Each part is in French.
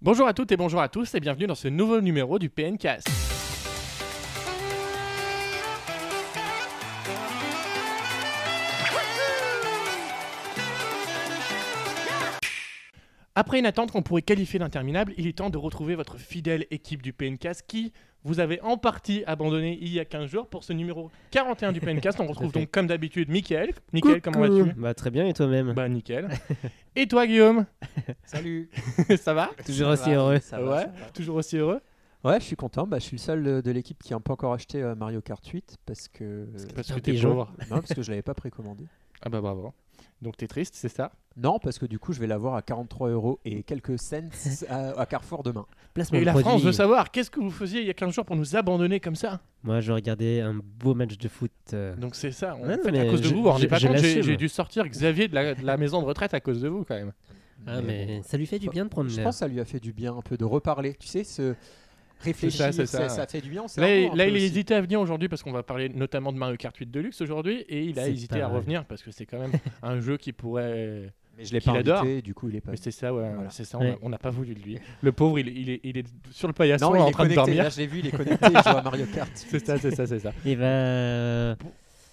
Bonjour à toutes et bonjour à tous et bienvenue dans ce nouveau numéro du PNcast. Après une attente qu'on pourrait qualifier d'interminable, il est temps de retrouver votre fidèle équipe du PNcast qui vous avez en partie abandonné il y a 15 jours pour ce numéro 41 du PNcast. On retrouve donc comme d'habitude Mickaël. Mickaël, comment vas-tu? Bah très bien et toi-même? Bah nickel. Et toi Guillaume? Salut. Ça va? Toujours aussi heureux. Ça va, Ouais, ça va. toujours aussi heureux Ouais, je suis content. Bah, je suis le seul de, de l'équipe qui n'a pas encore acheté euh, Mario Kart 8 parce que Parce un que t'es pigeon. pauvre. non, parce que je l'avais pas précommandé. Ah bah bravo. Donc t'es triste, c'est ça? Non, parce que du coup, je vais l'avoir à 43 euros et quelques cents à, à Carrefour demain. Placement Et de la produit. France veut savoir, qu'est-ce que vous faisiez il y a 15 jours pour nous abandonner comme ça? Moi je regardais un beau match de foot. euh, Donc c'est ça, en Ouais, fait, à mais cause de je- vous, vous vous rendez je- pas je compte, j'ai l'assume. j'ai dû sortir Xavier de la, de la maison de retraite à cause de vous quand même. Ah mais ça lui fait du bien de prendre Je l'air. pense que ça lui a fait du bien un peu de reparler. Tu sais, se réfléchir, ça, fait du bien. Là, il, là, il aussi. hésitait à venir aujourd'hui parce qu'on va parler notamment de Mario Kart 8 Deluxe aujourd'hui et il a hésité à revenir parce que c'est quand même un jeu qui pourrait... Mais je l'ai pas adore. invité, du coup, il est pas. Mais c'est ça, ouais, Voilà. c'est ça, on a- n'a pas voulu de lui. Le pauvre, il, il est, il est sur le paillasson Non, il en est train de connecté. dormir. Là, je l'ai vu, il est connecté. il joue à Mario Kart. C'est ça, c'est ça, c'est ça. Et bah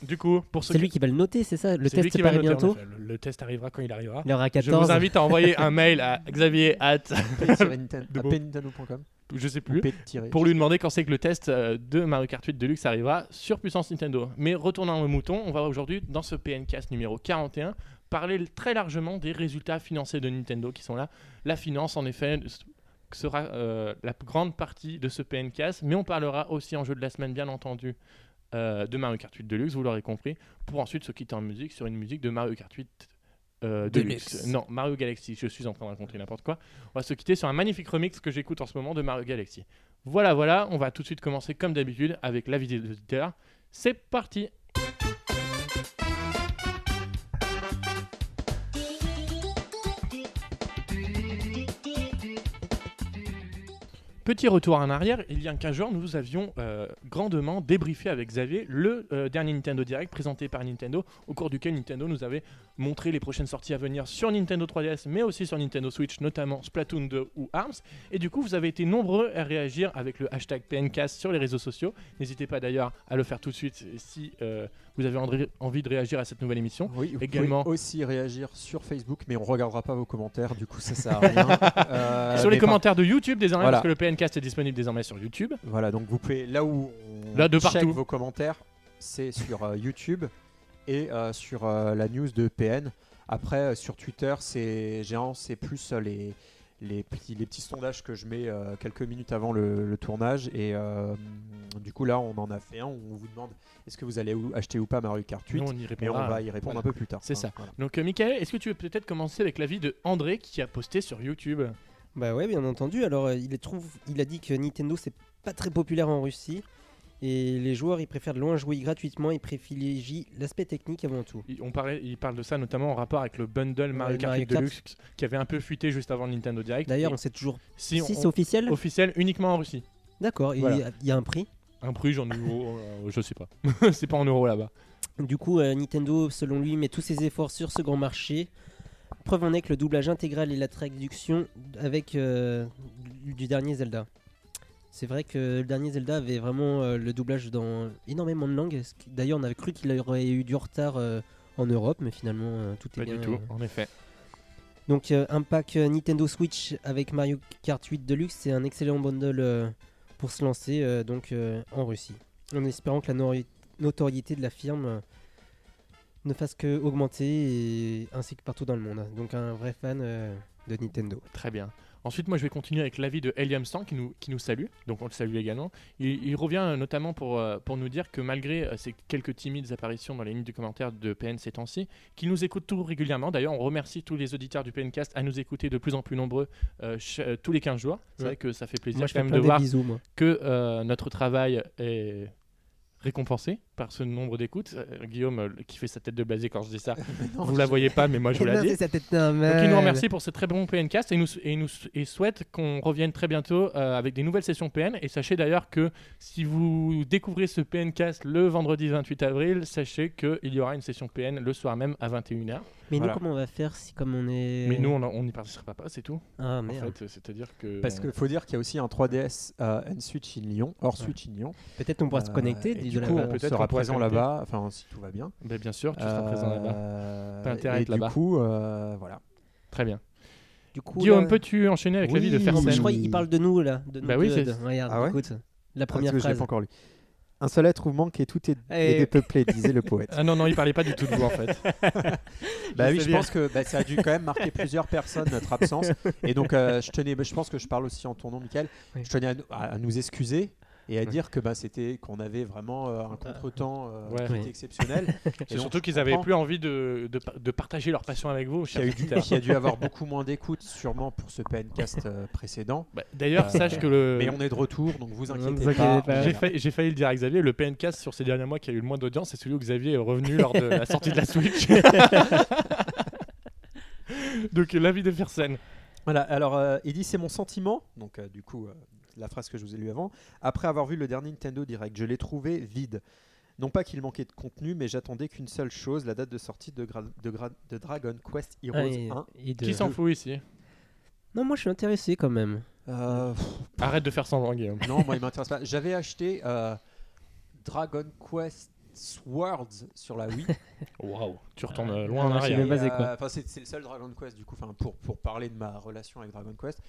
Du coup, pour ceux c'est qui- lui qui va le noter, c'est ça Le c'est lui test qui va paraît noter, en bientôt. effet. Le, le test arrivera quand il arrivera. Il aura Je 14. vous invite à envoyer un mail à Xavier at, Paye sur Ninten- De à beau. paynintendo.com. je sais Ou plus, pour lui demander quand c'est que le test euh, de Mario Kart 8 Deluxe arrivera sur Puissance Nintendo. Mais retournons au mouton, on va aujourd'hui, dans ce PNcast numéro 41, parler l- très largement des résultats financiers de Nintendo qui sont là. La finance, en effet, s- sera euh, la plus grande partie de ce PNcast, mais on parlera aussi en jeu de la semaine, bien entendu, euh, de Mario Kart 8 Deluxe, vous l'aurez compris, pour ensuite se quitter en musique sur une musique de Mario Kart 8 euh, Deluxe. Deluxe. Non, Mario Galaxy, je suis en train de raconter n'importe quoi. On va se quitter sur un magnifique remix que j'écoute en ce moment de Mario Galaxy. Voilà, voilà, on va tout de suite commencer comme d'habitude avec la vidéo d'auditeur. C'est parti Petit retour en arrière, il y a 15 jours, nous avions euh, grandement débriefé avec Xavier le euh, dernier Nintendo Direct présenté par Nintendo, au cours duquel Nintendo nous avait montré les prochaines sorties à venir sur Nintendo 3DS, mais aussi sur Nintendo Switch, notamment Splatoon 2 ou ARMS. Et du coup, vous avez été nombreux à réagir avec le hashtag PNCast sur les réseaux sociaux. N'hésitez pas d'ailleurs à le faire tout de suite si euh, vous avez envie- de réagir à cette nouvelle émission. Oui, vous Également- pouvez aussi réagir sur Facebook, mais on regardera pas vos commentaires, du coup ça sert à rien. Euh, sur les par- commentaires de YouTube désormais, Voilà. parce que le PNcast est disponible désormais sur YouTube. Voilà, donc vous pouvez là où on Là, de check partout. vos commentaires, c'est sur euh, YouTube et euh, sur la news de PN. Après sur Twitter, c'est géant, c'est plus les les petits, les petits sondages que je mets euh, quelques minutes avant le, le tournage et euh, du coup là on en a fait un où on vous demande est-ce que vous allez acheter ou pas Mario Kart 8 Nous, on y mais on répondra. va y répondre Voilà. un peu plus tard. C'est Enfin, ça. voilà. Donc, euh, Michael, est-ce que tu veux peut-être commencer avec l'avis de André qui a posté sur YouTube? Bah ouais, bien entendu. Alors, euh, il, est trouve, il a dit que Nintendo, c'est pas très populaire en Russie. Et les joueurs, ils préfèrent de loin jouer gratuitement. Ils privilégient l'aspect technique avant tout. il, on parlait, il parle de ça notamment en rapport avec le bundle Mario Kart Mario 8 Kart. Deluxe qui avait un peu fuité juste avant le Nintendo Direct. D'ailleurs, on sait toujours si, c'est officiel. officiel uniquement en Russie. D'accord, il y Voilà. a- il y a un prix. Un prix, j'en ai euros, euh, je sais pas. c'est pas en euros là-bas. Du coup, euh, Nintendo, selon lui, met tous ses efforts sur ce grand marché. Preuve en est que le doublage intégral et la traduction avec euh, du dernier Zelda. C'est vrai que le dernier Zelda avait vraiment euh, le doublage dans énormément de langues. D'ailleurs, on avait cru qu'il aurait eu du retard euh, en Europe, mais finalement, euh, tout est Pas bien. du tout, en effet. Donc un pack Nintendo Switch avec Mario Kart 8 Deluxe, c'est un excellent bundle pour se lancer donc en Russie. En espérant que la notoriété de la firme ne fasse que augmenter et, ainsi que partout dans le monde. Donc un vrai fan de Nintendo. Très bien. Ensuite, moi, je vais continuer avec l'avis de Helium Stan qui nous, qui nous salue. Donc, on le salue également. Il, il revient euh, notamment pour, euh, pour nous dire que malgré euh, ces quelques timides apparitions dans les lignes du commentaire de PN ces temps-ci, qu'il nous écoute tout régulièrement. D'ailleurs, on remercie tous les auditeurs du PNcast à nous écouter de plus en plus nombreux euh, tous les 15 jours. C'est Ouais. vrai que ça fait plaisir Moi quand même de voir bisous que notre travail est récompensé. Par ce nombre d'écoutes. Euh, Guillaume, euh, qui fait sa tête de blasé quand je dis ça, Non, vous la voyez pas, mais moi je vous la dis. sa tête Donc il nous remercie pour ce très bon PNcast et nous, et nous et souhaite qu'on revienne très bientôt euh, avec des nouvelles sessions PN. Et sachez d'ailleurs que si vous découvrez ce PNcast le vendredi 28 avril, sachez qu'il y aura une session PN le soir même à 21h. Mais Voilà. nous, comment on va faire si comme on est. Mais nous, on on n'y participera pas, c'est tout. Ah En merde. fait, c'est-à-dire que. Parce qu'il faut dire qu'il y a aussi un 3DS euh, and Switch in Lyon, hors Switch in Lyon. Peut-être on pourra se connecter. et du coup, on Peut-être sera qu'on pourra présent là-bas, enfin si tout va bien. Ben, bien sûr, tu seras présent là-bas. Euh, T'as intérêt à et être là-bas. Du coup, euh, voilà. Très bien. Du coup, Guillaume, là- peux-tu enchaîner avec la vie de mais Fersen je crois qu'il parle de nous là. De nous Bah oui, c'est- de- Regarde, Ah ouais écoute. La Parce première que je l'ai phrase. pas encore lu. Un seul être vous manque et tout est, est dépeuplé, disait le poète. Ah non, non, il parlait pas du tout de vous en fait. Bah oui, je bien. pense que bah, ça a dû quand même marquer plusieurs personnes notre absence. Et donc, euh, je tenais, bah, je pense que je parle aussi en ton nom, Michael. Oui. Je tenais à nous excuser et à Ouais. dire que bah, c'était qu'on avait vraiment euh, un contretemps euh, Ouais. qui était exceptionnel. Et surtout qu'ils avaient comprends plus envie de, de, de partager leur passion avec vous, qu'il y a, eu qu'il y a dû avoir beaucoup moins d'écoute sûrement pour ce PNcast euh, précédent. Bah, D'ailleurs, Euh, sache que le. Mais on est de retour, donc vous vous inquiétez inquiétez pas. pas. J'ai failli, failli le dire à Xavier, le PNcast sur ces derniers mois qui a eu le moins d'audience, c'est celui où Xavier est revenu lors de la sortie de la Switch. Donc l'avis de Fersen. Voilà, alors euh, il dit c'est mon sentiment, donc euh, du coup euh, la phrase que je vous ai lue avant, après avoir vu le dernier Nintendo Direct, je l'ai trouvé vide. Non pas qu'il manquait de contenu, mais j'attendais qu'une seule chose, la date de sortie de, Gra- de, Gra- de Dragon Quest Heroes Ah, et- 1. et de- Qui s'en fout ici? Non, moi je suis intéressé quand même. Euh, Arrête de faire semblant, Guillaume. non, moi il m'intéresse pas. J'avais acheté euh, Dragon Quest Swords sur la Wii. Waouh, tu retournes euh, loin en arrière. euh, Enfin, c'est c'est le seul Dragon Quest du coup, enfin pour pour parler de ma relation avec Dragon Quest.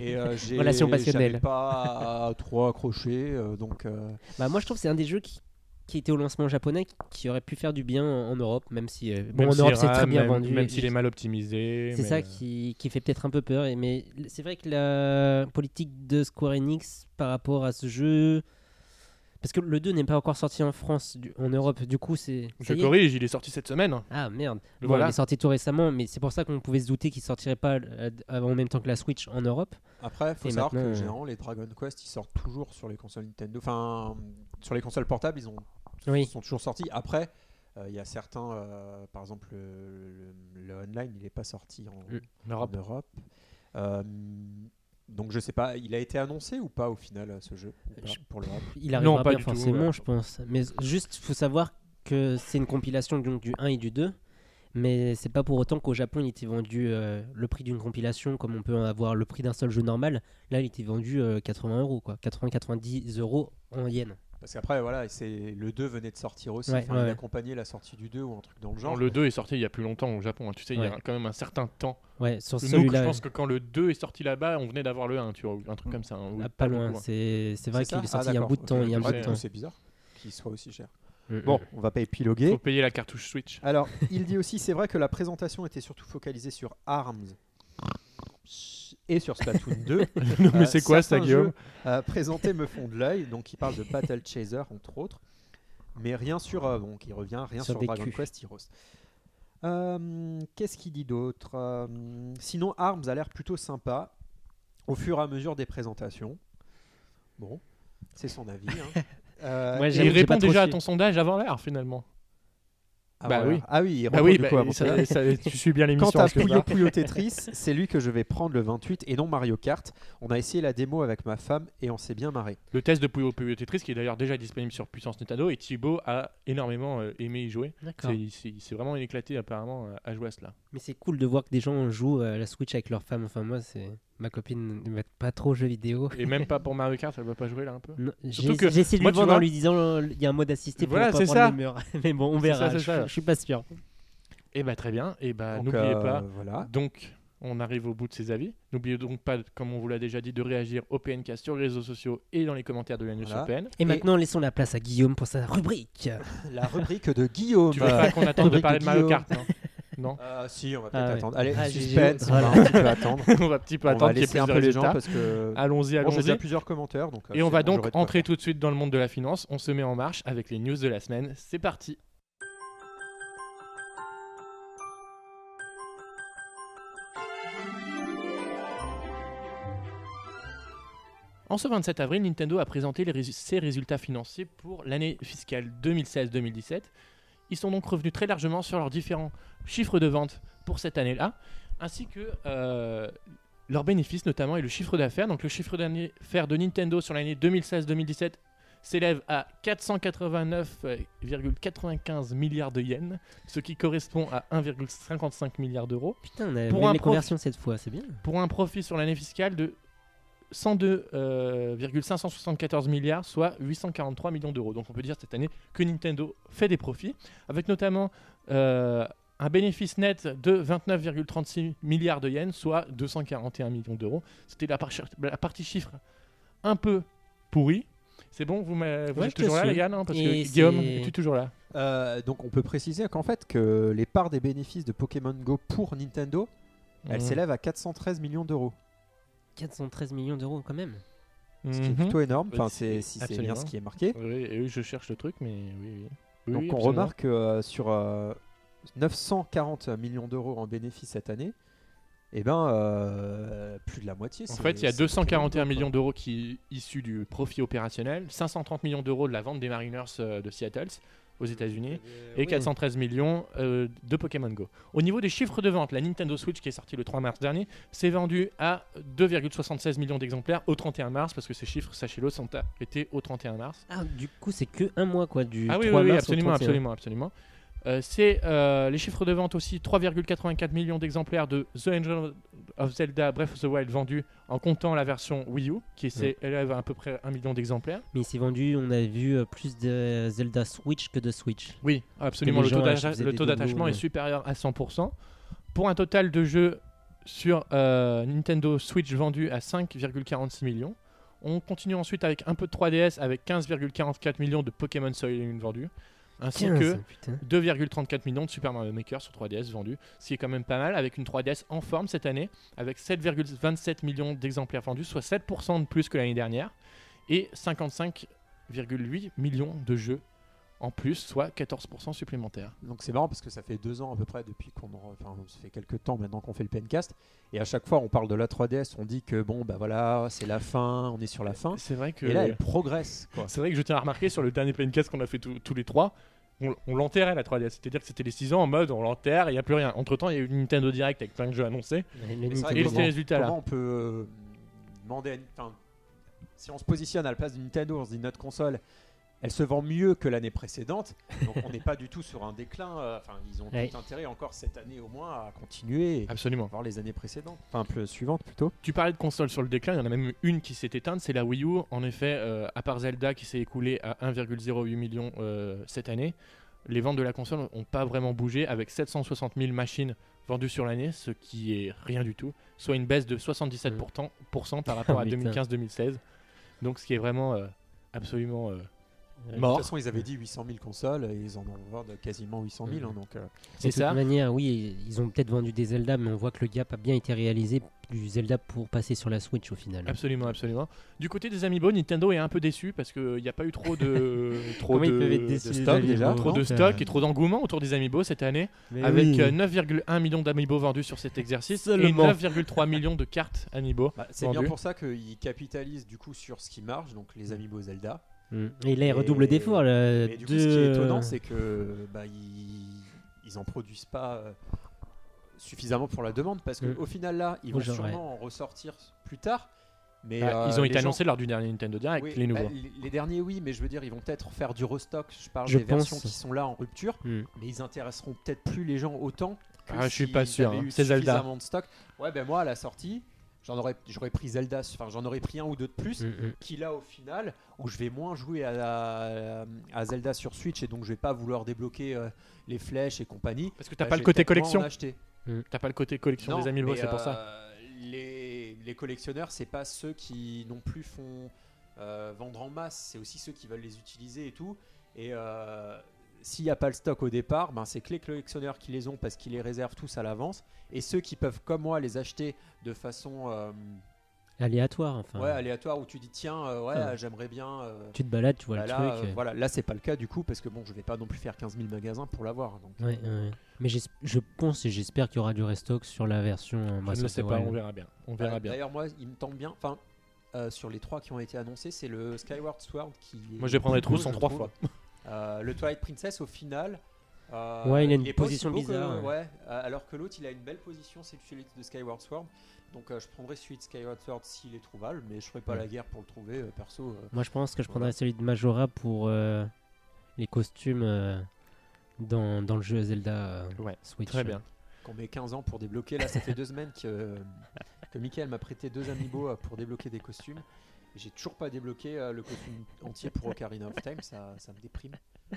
Et euh, j'ai Relation passionnelle. pas trop accroché, euh, donc. euh, Bah, moi je trouve que c'est un des jeux qui, qui était au lancement japonais qui aurait pu faire du bien en, Europe, même si. euh, bon, Même en s'il Europe c'est très bien même- vendu. Même s'il est mal optimisé. C'est mais, ça euh, qui, qui fait peut-être un peu peur. et- Mais c'est vrai que la politique de Square Enix par rapport à ce jeu. Parce que le 2 n'est pas encore sorti en France, du- en Europe. Du coup, c'est. Je corrige, il est sorti cette semaine. Ah merde. Bon, voilà. Il est sorti tout récemment, mais c'est pour ça qu'on pouvait se douter qu'il sortirait pas euh, en même temps que la Switch en Europe. Après, faut Et savoir que euh, généralement les Dragon Quest ils sortent toujours sur les consoles Nintendo. Enfin, sur les consoles portables, ils ont Oui. ils sont toujours sortis. Après, euh, il y a certains, euh, par exemple le, le- le online, il n'est pas sorti en, en Europe. Europe. Euh, donc je sais pas, il a été annoncé ou pas au final euh, ce jeu Je- pour l'Europe Il arrivera Non, pas bien du forcément, je pense. Mais juste, faut savoir que c'est une compilation donc, du 1 et du 2. Mais c'est pas pour autant qu'au Japon il était vendu euh, le prix d'une compilation comme on peut en avoir le prix d'un seul jeu normal. Là il était vendu euh, 80 euros quoi, 80-90 euros en yens. Parce qu'après voilà, c'est le 2 venait de sortir aussi. Ouais, Enfin, ouais, il ouais. accompagnait la sortie du 2 ou un truc dans le Genre, le 2 est sorti il y a plus longtemps au Japon. hein. Tu sais, il y a quand même un certain temps. Ouais, sur Nous, je pense que quand le 2 est sorti là-bas, on venait d'avoir le 1, tu vois, un truc comme ça. hein, ah, pas loin. hein. C'est c'est vrai qu'il est Ah, sorti il y a un bout de temps. Il y a un bout de temps. c'est bizarre qu'il soit aussi cher. Mm, Bon, mm. on va pas épiloguer. Faut payer la cartouche Switch. Alors, il dit aussi, c'est vrai que la présentation était surtout focalisée sur ARMS et sur Splatoon 2. non, mais Euh, c'est quoi ça, Guillaume jeux, euh, présentés me font de l'œil, donc il parle de Battle Chaser entre autres, mais rien sur, euh, bon, qui revient, rien Sur sur, Dragon culs. Quest Heroes. Euh, Qu'est-ce qu'il dit d'autre Euh, Sinon, ARMS a l'air plutôt sympa au fur et à mesure des présentations. Bon, c'est son avis. hein. Euh, Il répond déjà à ton sondage avant l'heure, finalement. Ah, bah voilà. oui. Ah oui, il Bah oui, bah, coup à mon ça- sondage. ça- tu suis bien Quant l'émission. à je sais Puyo. Puyo Tetris, c'est lui que je vais prendre le 28 et non Mario Kart. On a essayé la démo avec ma femme et on s'est bien marré. Le test de Puyo Puyo Tetris, qui est d'ailleurs déjà disponible sur Puissance Nintendo, et Thibaut a énormément euh, aimé y jouer. D'accord. C'est- vraiment éclaté apparemment euh, à jouer à cela. Mais c'est cool de voir que des gens jouent à la Switch avec leur femme. Enfin moi c'est ma copine ne met pas trop aux jeux vidéo. Et même pas pour Mario Kart, elle va pas jouer là un peu Non, J'ai que, j'ai essayé de lui vendre en lui disant euh, il y a un mode assisté pour Voilà, pas c'est prendre ça. le mur. Mais bon, on verra. ça, je, ça. je suis pas sûr. Et bah très bien, et bah Donc, n'oubliez euh, pas. Voilà. Donc, on arrive au bout de ces avis. N'oubliez donc pas, comme on vous l'a déjà dit, de réagir au PNK sur les réseaux sociaux et dans les commentaires de la news Voilà. PN. Et, maintenant laissons la place à Guillaume pour sa rubrique. La rubrique de Guillaume. Tu veux pas qu'on attende de parler de Mario. Kart, non Non Euh, si, on va peut-être Ah ouais. attendre. Allez, Ah, suspense, on va un petit peu attendre. On va un petit peu on va attendre qu'il y ait laisser plus un de peu les gens parce que Allons-y, bon, j'ai déjà allons-y. plusieurs commentaires. Donc, euh, Et on va bon, donc entrer tout de suite dans le monde de la finance. On se met en marche avec les news de la semaine. C'est parti. En ce 27 avril, Nintendo a présenté les ses résultats financiers pour l'année fiscale 2016-2017. Ils sont donc revenus très largement sur leurs différents chiffres de vente pour cette année-là, ainsi que euh, leurs bénéfices notamment et le chiffre d'affaires. Donc le chiffre d'affaires de Nintendo sur l'année 2016-2017 s'élève à 489,95 milliards de yens, ce qui correspond à 1,55 milliard d'euros, Putain, on a Pour même les conversions cette fois, c'est bien. pour un profit sur l'année fiscale de 102,574 milliards, soit 843 millions d'euros. Donc on peut dire cette année que Nintendo fait des profits, avec notamment euh, un bénéfice net de 29,36 milliards de yens, soit 241 millions d'euros. C'était la, par- la partie chiffre un peu pourrie. C'est bon, vous, m'a- vous Ouais, êtes toujours là, les gars, non Parce Et que Guillaume, es-tu toujours là? Euh, donc on peut préciser qu'en fait que les parts des bénéfices de Pokémon Go pour Nintendo, elles Mhm. s'élèvent à 413 millions d'euros. 413 millions d'euros quand même. Ce qui est Mhm. plutôt énorme. Enfin, c'est si c'est bien ce qui est marqué. Oui, et oui, je cherche le truc, mais oui, oui. Oui, Donc oui, on remarque que euh, sur euh, 940 millions d'euros en bénéfices cette année, et ben euh, plus de la moitié. En fait, il y a c'est 241 Pokémon Go, millions d'euros qui issus du profit opérationnel, 530 millions d'euros de la vente des Mariners euh, de Seattle aux États-Unis Euh, et oui. 413 millions euh, de Pokémon Go. Au niveau des chiffres de vente, la Nintendo Switch qui est sortie le 3 mars dernier s'est vendue à 2,76 millions d'exemplaires au 31 mars parce que ces chiffres, sachez-le, sont arrêtés au 31 mars. Ah, du coup, c'est que un mois quoi, du Ah oui, 3 oui, oui, mars au absolument, 31. absolument, absolument. Euh, c'est euh, les chiffres de vente aussi 3,84 millions d'exemplaires de The Angel of Zelda Breath of the Wild vendus en comptant la version Wii U qui s'élève à à peu près 1 million d'exemplaires. Mais il s'est vendu, on a vu euh, plus de Zelda Switch que de Switch. Oui, absolument. Le taux d'attachement est supérieur à 100%. Pour un total de jeux sur Nintendo Switch vendus à 5,46 millions. On continue ensuite avec un peu de 3DS avec 15,44 millions de Pokémon Soil Lune vendus. Ainsi 15, que putain. 2,34 millions de Super Mario Maker sur 3DS vendus, ce qui est quand même pas mal, avec une 3DS en forme cette année, avec 7,27 millions d'exemplaires vendus, soit 7% de plus que l'année dernière, et 55,8 millions de jeux en plus, soit 14% supplémentaires. Donc c'est marrant parce que ça fait deux ans à peu près depuis qu'on en- enfin ça fait quelques temps maintenant qu'on fait le pencast et à chaque fois on parle de la 3DS on dit que bon bah voilà c'est la fin on est sur la fin C'est vrai que et là elle progresse quoi. c'est vrai que je tiens à remarquer sur le dernier Playcast qu'on a fait tous les trois, on, on l'enterrait la 3DS, c'est-à-dire que c'était les 6 ans en mode on l'enterre, il n'y a plus rien. Entre temps, il y a eu une Nintendo Direct avec plein de jeux annoncés. Mais Et comment- résultats-là. Comment on peut euh, demander à, enfin, si on se positionne à la place de Nintendo on se dit notre console elle se vend mieux que l'année précédente donc on n'est pas du tout sur un déclin euh, enfin ils ont Ouais. tout intérêt encore cette année au moins à continuer Absolument. voir les années précédentes enfin plus suivantes plutôt Tu parlais de consoles sur le déclin, il y en a même une qui s'est éteinte, c'est la Wii U. En effet, euh, à part Zelda qui s'est écoulé à 1,08 million euh, cette année, les ventes de la console n'ont pas vraiment bougé avec 760 000 machines vendues sur l'année, ce qui est rien du tout, soit une baisse de 77% pour cent par rapport à Putain. 2015-2016. Donc ce qui est vraiment absolument de toute façon ils avaient dit 800 000 consoles et ils en ont vendu quasiment 800 000 hein, donc euh, C'est de toute ça. manière, oui, ils ont peut-être vendu des Zelda, mais on voit que le gap a bien été réalisé du Zelda pour passer sur la Switch au final. Absolument, absolument. Du côté des Amiibo, Nintendo est un peu déçu parce qu'il n'y a pas eu trop de, trop de, stock déjà, trop de stock et trop d'engouement autour des Amiibo cette année, Mais avec oui. euh, 9,1 millions d'Amiibo vendus sur cet exercice Seulement. et 9,3 millions de cartes Amiibo. bah, c'est bien pour ça qu'ils capitalisent du coup sur ce qui marche donc les Amiibo Zelda Mm. Et là, ils Et- redoublent d'efforts. Mais du coup, ce qui est étonnant, c'est que bah, ils, ils en produisent pas euh, suffisamment pour la demande parce Mm. qu'au final là, ils vont genre, sûrement en ressortir plus tard. Mais Bah, euh, ils ont été gens- annoncés lors du dernier Nintendo Direct, Oui, les bah, nouveaux. les, les derniers, oui, mais je veux dire, ils vont peut-être faire du restock. Je parle Je des versions qui sont là en rupture, Mm. mais ils intéresseront peut-être plus les gens autant. Que Ah, je suis pas sûr, hein. C'est Zelda. de stock. Ouais, ben moi à la sortie, j'en aurais, j'aurais pris Zelda, enfin j'en aurais pris un ou deux de plus Mm, mm. qui là au final où je vais moins jouer à, à Zelda sur Switch et donc je vais pas vouloir débloquer euh, les flèches et compagnie. Parce que t'as bah, pas le côté collection. acheter. T'as pas le côté collection des Amiibo, c'est pour ça. euh, Les, les collectionneurs, c'est pas ceux qui non plus font euh, vendre en masse, c'est aussi ceux qui veulent les utiliser et tout. Et euh, s'il n'y a pas le stock au départ, ben, c'est que les collectionneurs qui les ont parce qu'ils les réservent tous à l'avance. Et ceux qui peuvent, comme moi, les acheter de façon euh, Aléatoire, enfin. ouais, aléatoire où tu dis tiens, euh, ouais, Ah. j'aimerais bien. euh, Tu te balades, tu vois bah le là, truc. voilà, là c'est pas le cas du coup parce que bon, je vais pas non plus faire 15 000 magasins pour l'avoir. Donc, Ouais, ouais. Mais je pense et j'espère qu'il y aura du restock sur la version Je ne sais pas, on verra bien. On verra Bah, bien. D'ailleurs, moi, il me tente bien. Enfin, euh, sur les trois qui ont été annoncés, c'est le Skyward Sword qui. Moi, je vais prendre les trousses en trois fois. Euh, le Twilight Princess, au final. euh, Ouais, il a une position que- bizarre, ouais, alors que l'autre, il a une belle position, c'est celui de Skyward Sword. Donc, euh, je prendrais celui de Skyward Sword s'il est trouvable, mais je ferai pas Ouais. la guerre pour le trouver, euh, perso. euh. Moi, je pense que je Voilà. prendrais celui de Majora pour euh, les costumes euh, dans, dans le jeu Zelda euh, Ouais, Switch. Très bien. qu'on met 15 ans pour débloquer. Là, ça fait deux semaines que, euh, que Michael m'a prêté deux amiibo pour débloquer des costumes. J'ai toujours pas débloqué euh, le costume entier pour Ocarina of Time, ça, ça me déprime.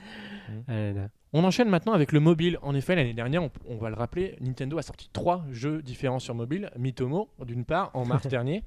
Ah. On enchaîne maintenant avec le mobile. En effet, l'année dernière, on, on va le rappeler, Nintendo a sorti trois jeux différents sur mobile. Mitomo, d'une part, en mars dernier.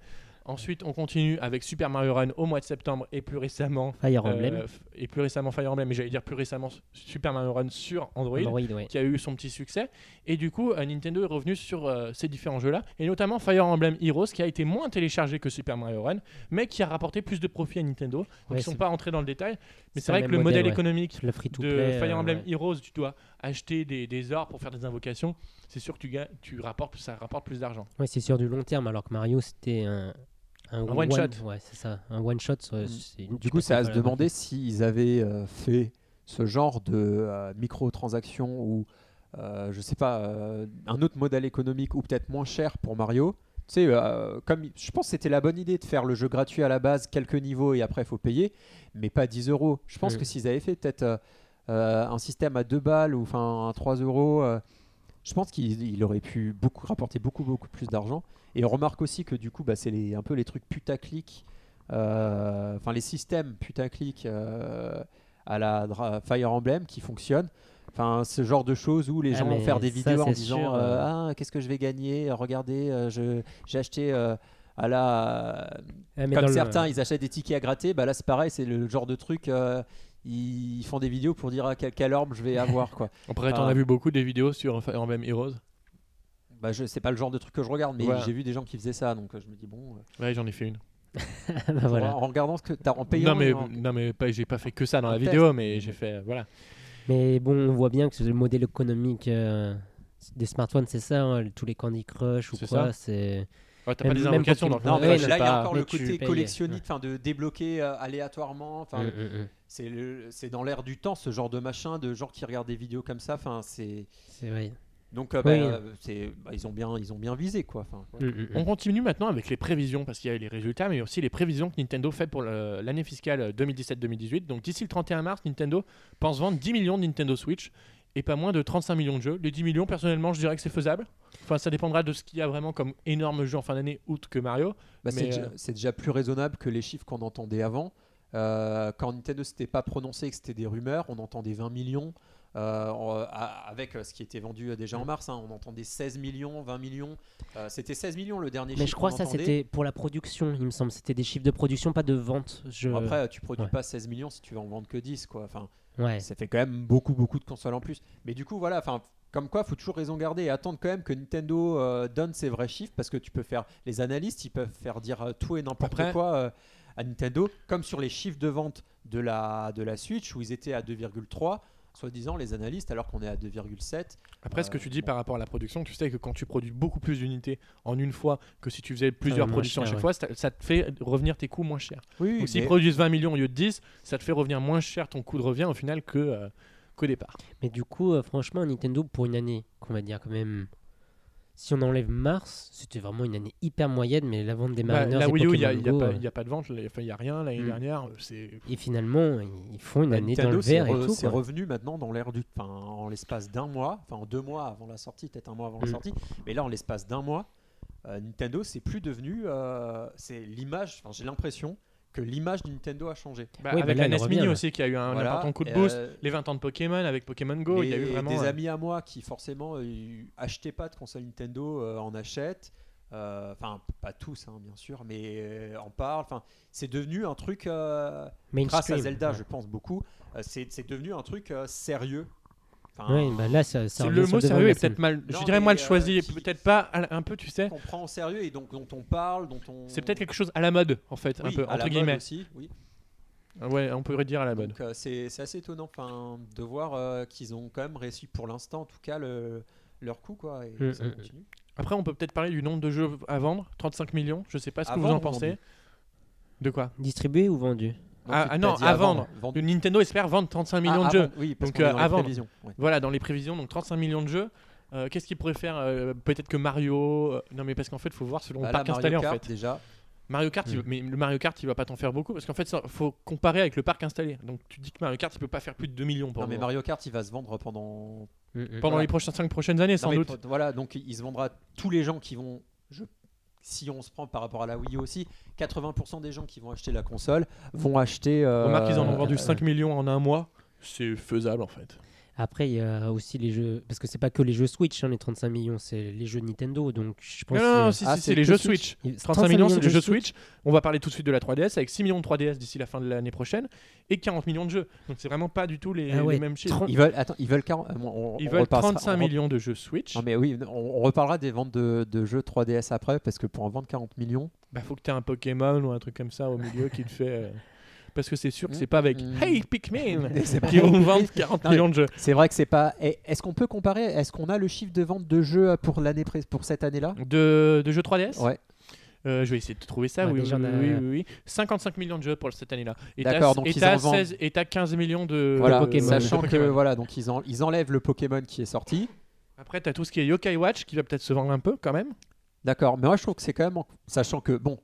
Ensuite, on continue avec Super Mario Run au mois de septembre et plus récemment, Fire euh, Emblem. et plus récemment Fire Emblem, mais j'allais dire plus récemment Super Mario Run sur Android. Android, ouais. qui a eu son petit succès. Et du coup, euh, Nintendo est revenu sur euh, ces différents jeux-là, et notamment Fire Emblem Heroes, qui a été moins téléchargé que Super Mario Run, mais qui a rapporté plus de profit à Nintendo. Donc Ouais, ils sont c'est- pas rentrés dans le détail, mais c'est vrai que le modèle, modèle, ouais. économique Le free to de. Fire Emblem. Heroes, tu dois acheter des, des ors pour faire des invocations. C'est sûr que tu, tu rapportes, ça rapporte plus d'argent. Ouais, c'est sur du long terme, alors que Mario, c'était un, un, one shot. Ouais, c'est ça. Un one shot. Mm. Du coup, c'est à se demander s'ils avaient euh, fait ce genre de euh, microtransactions ou, euh, je sais pas, euh, un autre modèle économique ou peut-être moins cher pour Mario. Tu sais, euh, comme je pense que c'était la bonne idée de faire le jeu gratuit à la base, quelques niveaux et après il faut payer, mais pas 10 euros. Je pense Mm. que s'ils avaient fait peut-être un système à 2 balles ou enfin à 3 euros, euh, je pense qu'il il aurait pu beaucoup rapporter beaucoup beaucoup plus d'argent. Et on remarque aussi que du coup, bah, c'est les- un peu les trucs putaclic, euh, enfin les systèmes putaclic euh, à la Dra- Fire Emblem qui fonctionnent. Enfin, ce genre de choses où les Ah, gens vont faire des ça, vidéos en disant sûr, euh, ah qu'est-ce que je vais gagner? Regardez, euh, je- j'ai acheté euh, à la Ah, comme le- certains ils achètent des tickets à gratter. Bah là c'est pareil, c'est le genre de truc. euh, ils font des vidéos pour dire à quel, quelle orbe je vais avoir quoi. Après, t'en Ah. as vu beaucoup des vidéos sur Fire Emblem Heroes? Bah je c'est pas le genre de truc que je regarde, mais j'ai vu des gens qui faisaient ça, donc euh, je me dis bon. euh, Ouais, j'en ai fait une. Bah, voilà. en, en regardant ce que t'as en payant. non, mais, et en- non, mais pas, j'ai pas fait que ça dans la test. vidéo, mais j'ai fait. Voilà. Mais bon, on voit bien que c'est le modèle économique euh, des smartphones, c'est ça, hein, tous les Candy Crush ou C'est quoi, ça. c'est... Ouais, t'as Même- pas des même invocations dans le Non, mais là, il y a encore mais le tu côté payes. collectionniste, enfin de débloquer euh, aléatoirement. Enfin, Mm, mm, mm. c'est le- c'est dans l'air du temps ce genre de machin, de gens qui regardent des vidéos comme ça. Enfin, c'est C'est vrai. Donc euh, Oui. bah, euh, c'est bah, ils ont bien ils ont bien visé quoi. Enfin, Mm, mm, mm. On continue maintenant avec les prévisions, parce qu'il y a les résultats, mais aussi les prévisions que Nintendo fait pour le- l'année fiscale 2017-2018. Donc d'ici le 31 mars, Nintendo pense vendre 10 millions de Nintendo Switch et pas moins de 35 millions de jeux. Les 10 millions, personnellement, je dirais que c'est faisable. Enfin, ça dépendra de ce qu'il y a vraiment comme énorme jeu en fin d'année, outre que Mario. Bah, c'est Mais, déjà, euh, c'est déjà plus raisonnable que les chiffres qu'on entendait avant. Euh, quand Nintendo s'était pas prononcé et que c'était des rumeurs, on entendait 20 millions. Euh, à- avec euh, ce qui était vendu euh, déjà en mars, hein, on entendait 16 millions, 20 millions. Euh, c'était 16 millions le dernier Mais je chiffre crois qu'on que ça c'était pour la production, il me semble. C'était des chiffres de production, pas de vente. Je... Après, tu produis ouais. pas 16 millions si tu vas en vendre que 10, quoi. Enfin, ouais. ça fait quand même beaucoup, beaucoup de consoles en plus. Mais du coup, voilà, enfin, comme quoi, faut toujours raison garder et attendre quand même que Nintendo euh, donne ses vrais chiffres parce que tu peux faire les analystes, ils peuvent faire dire euh, tout et n'importe quoi euh, à Nintendo, comme sur les chiffres de vente de la de la Switch où ils étaient à 2,3. Soi-disant les analystes, alors qu'on est à 2,7. Après, ce que Euh, tu dis bon. par rapport à la production, tu sais que quand tu produis beaucoup plus d'unités en une fois que si tu faisais plusieurs moins productions à chaque ouais. fois, ça, ça te fait revenir tes coûts moins chers. Oui, Donc s'ils produisent 20 millions au lieu de 10, ça te fait revenir moins cher ton coût de revient au final que euh, qu'au départ. Mais du coup, euh, franchement, Nintendo, pour une année, qu'on va dire quand même. Si on enlève mars, c'était vraiment une année hyper moyenne, mais la vente des Bah, Mariners la et Wii U, il n'y a, Pokémon il y a Go, pas- il y a pas de vente, il n'y a rien l'année Mm. dernière. C'est Et finalement, ils font une Bah, année Nintendo, dans le vert et tout. C'est revenu maintenant dans l'air du, enfin, en l'espace d'un mois, enfin en deux mois avant la sortie, peut-être un mois avant la Mm. sortie, mais là en l'espace d'un mois, euh, Nintendo c'est plus devenu, euh, c'est l'image, enfin j'ai l'impression que l'image de Nintendo a changé. Bah, Oui, avec bah là, la NES Mini aussi qui a eu un Voilà, important coup de boost. euh, Les 20 ans de Pokémon avec Pokémon Go, il y a eu vraiment. des euh, amis à moi qui forcément euh, achetaient pas de console Nintendo euh, en achètent. Euh, Enfin, pas tous, hein, bien sûr, mais euh, en parlent. Enfin, c'est devenu un truc euh, grâce à Zelda, ouais. je pense beaucoup. euh, c'est c'est devenu un truc euh, sérieux. Enfin, Ouais, bah là, ça, ça c'est revient le mot sérieux la est peut-être mal. Non, je dirais mal euh, choisi, qui- peut-être pas un peu, tu sais. qu'on prend en sérieux et donc dont on parle, dont on. C'est peut-être quelque chose à la mode en fait, un peu à la entre mode guillemets. aussi, oui. Ouais, on pourrait dire à la mode. Donc euh, c'est c'est assez étonnant, enfin, de voir euh, qu'ils ont quand même réussi pour l'instant, en tout cas, le, leur coup, quoi. Et Mm, ça mm, continue. Après, on peut peut-être parler du nombre de jeux à vendre, 35 millions. Je sais pas ce À que vous en pensez. vendu? De quoi? Distribué ou vendu? Ah, ah non, à vendre. Nintendo espère vendre 35 millions Ah, de jeux. avant, Oui, parce Donc, euh, à vendre. ouais. Voilà, dans les prévisions, donc 35 millions de jeux. Euh, Qu'est-ce qu'ils pourraient faire euh, Peut-être que Mario. euh, Non, mais parce qu'en fait, il faut voir selon Bah le parc installé en Kart, fait. déjà. Mario Kart, il- Mm. mais le Mario Kart, il va pas t'en faire beaucoup parce qu'en fait, il faut comparer avec le parc installé. Donc, tu dis que Mario Kart, il peut pas faire plus de 2 millions pour Non, mais. Mario Kart, il va se vendre pendant. pendant voilà. les prochaines 5 prochaines années, sans Non, doute. Voilà, donc il se vendra tous les gens qui vont. Je, si on se prend par rapport à la Wii U aussi, 80% des gens qui vont acheter la console vont acheter. euh, Remarque, ils en ont vendu euh, 5 millions en un mois. C'est faisable en fait. Après, il y a aussi les jeux. Parce que c'est pas que les jeux Switch, hein, les 35 millions, c'est les jeux Nintendo. Donc je pense Non, non, non, que- si, Ah, si, c'est les jeux Switch. Switch. il- 35 millions, c'est les jeux Switch. On va parler tout de suite de la 3DS avec 6 millions de 3DS d'ici la fin de l'année prochaine et 40 millions de jeux. Donc c'est vraiment pas du tout les, Ah ouais, les mêmes chiffres. 30 Ils veulent, attends, ils veulent 40. euh, on- Ils on veulent repassera- 35 on re- millions de jeux Switch. Non, mais oui, on, on reparlera des ventes de, de jeux 3DS après, parce que pour en vendre 40 millions. Bah faut que tu aies un Pokémon ou un truc comme ça au milieu qui te fait. euh, Parce que c'est sûr que c'est Mm. pas avec Mm. Hey Pikmin C'est qui vont vendre 40 Non, mais- millions de jeux. C'est vrai que c'est pas. Est-ce qu'on peut comparer Est-ce qu'on a le chiffre de vente de jeux pour l'année pré- pour cette année-là? De, de jeux 3DS Ouais. Euh, je vais essayer de trouver ça. Ouais, oui, oui, a- oui, oui, oui. 55 millions de jeux pour cette année-là. Et t'as- D'accord, donc et ils en vendent- 16 et t'as 15 millions de Voilà, de Pokémon. sachant de que Pokémon. voilà, donc ils, en- ils enlèvent le Pokémon qui est sorti. Après, t'as tout ce qui est Yokai Watch qui va peut-être se vendre un peu quand même. D'accord, mais moi je trouve que c'est quand même, en- sachant que bon,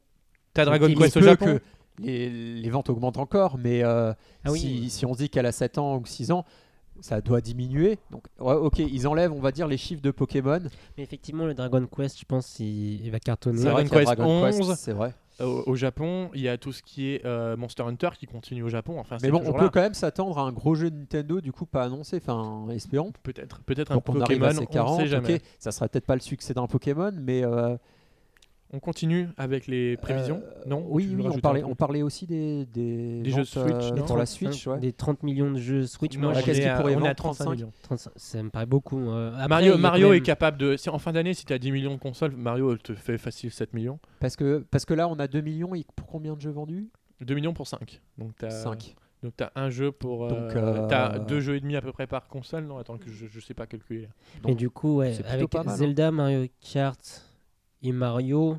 T'as Dragon Quest au Japon. que les, les ventes augmentent encore, mais euh, Ah oui. si, si on se dit qu'elle a 7 ans ou 6 ans, ça doit diminuer. Donc, ouais, ok, ils enlèvent, on va dire, les chiffres de Pokémon. Mais effectivement, le Dragon Quest, je pense, il, il va cartonner. Dragon Quest Dragon 11. Quest, c'est vrai. Au, au Japon, il y a tout ce qui est euh, Monster Hunter qui continue au Japon. Enfin, Mais bon, on peut quand même s'attendre à un gros jeu de Nintendo, du coup, pas annoncé, enfin, espérons. Peut-être, peut-être un on Pokémon. on ne 40, sait jamais. ok, ça sera peut-être pas le succès d'un Pokémon, mais euh, On continue avec les prévisions. euh, non Oui, Tu oui, on parlait, truc on parlait aussi des, des, Des jeux Switch, euh, non pour la 35, Switch, ouais. Des 30 millions de jeux Switch, Non, moi, on qu'est-ce est qu'il à- pourrait on est vendre, à 35 35? millions. 35, ça me paraît beaucoup. euh. Après, Mario, est capable de. Si en fin d'année, si tu as 10 millions de consoles, Mario elle te fait facile 7 millions. Parce que, parce que là, on a 2 millions et pour combien de jeux vendus? 2 millions pour 5. Donc tu as 5. Donc t'as un jeu pour. Donc, euh, euh, T'as deux jeux et demi à peu près par console. Non, attends que je, je sais pas calculer. Et Donc, du coup, ouais, avec hein. Zelda, Mario Kart et Mario,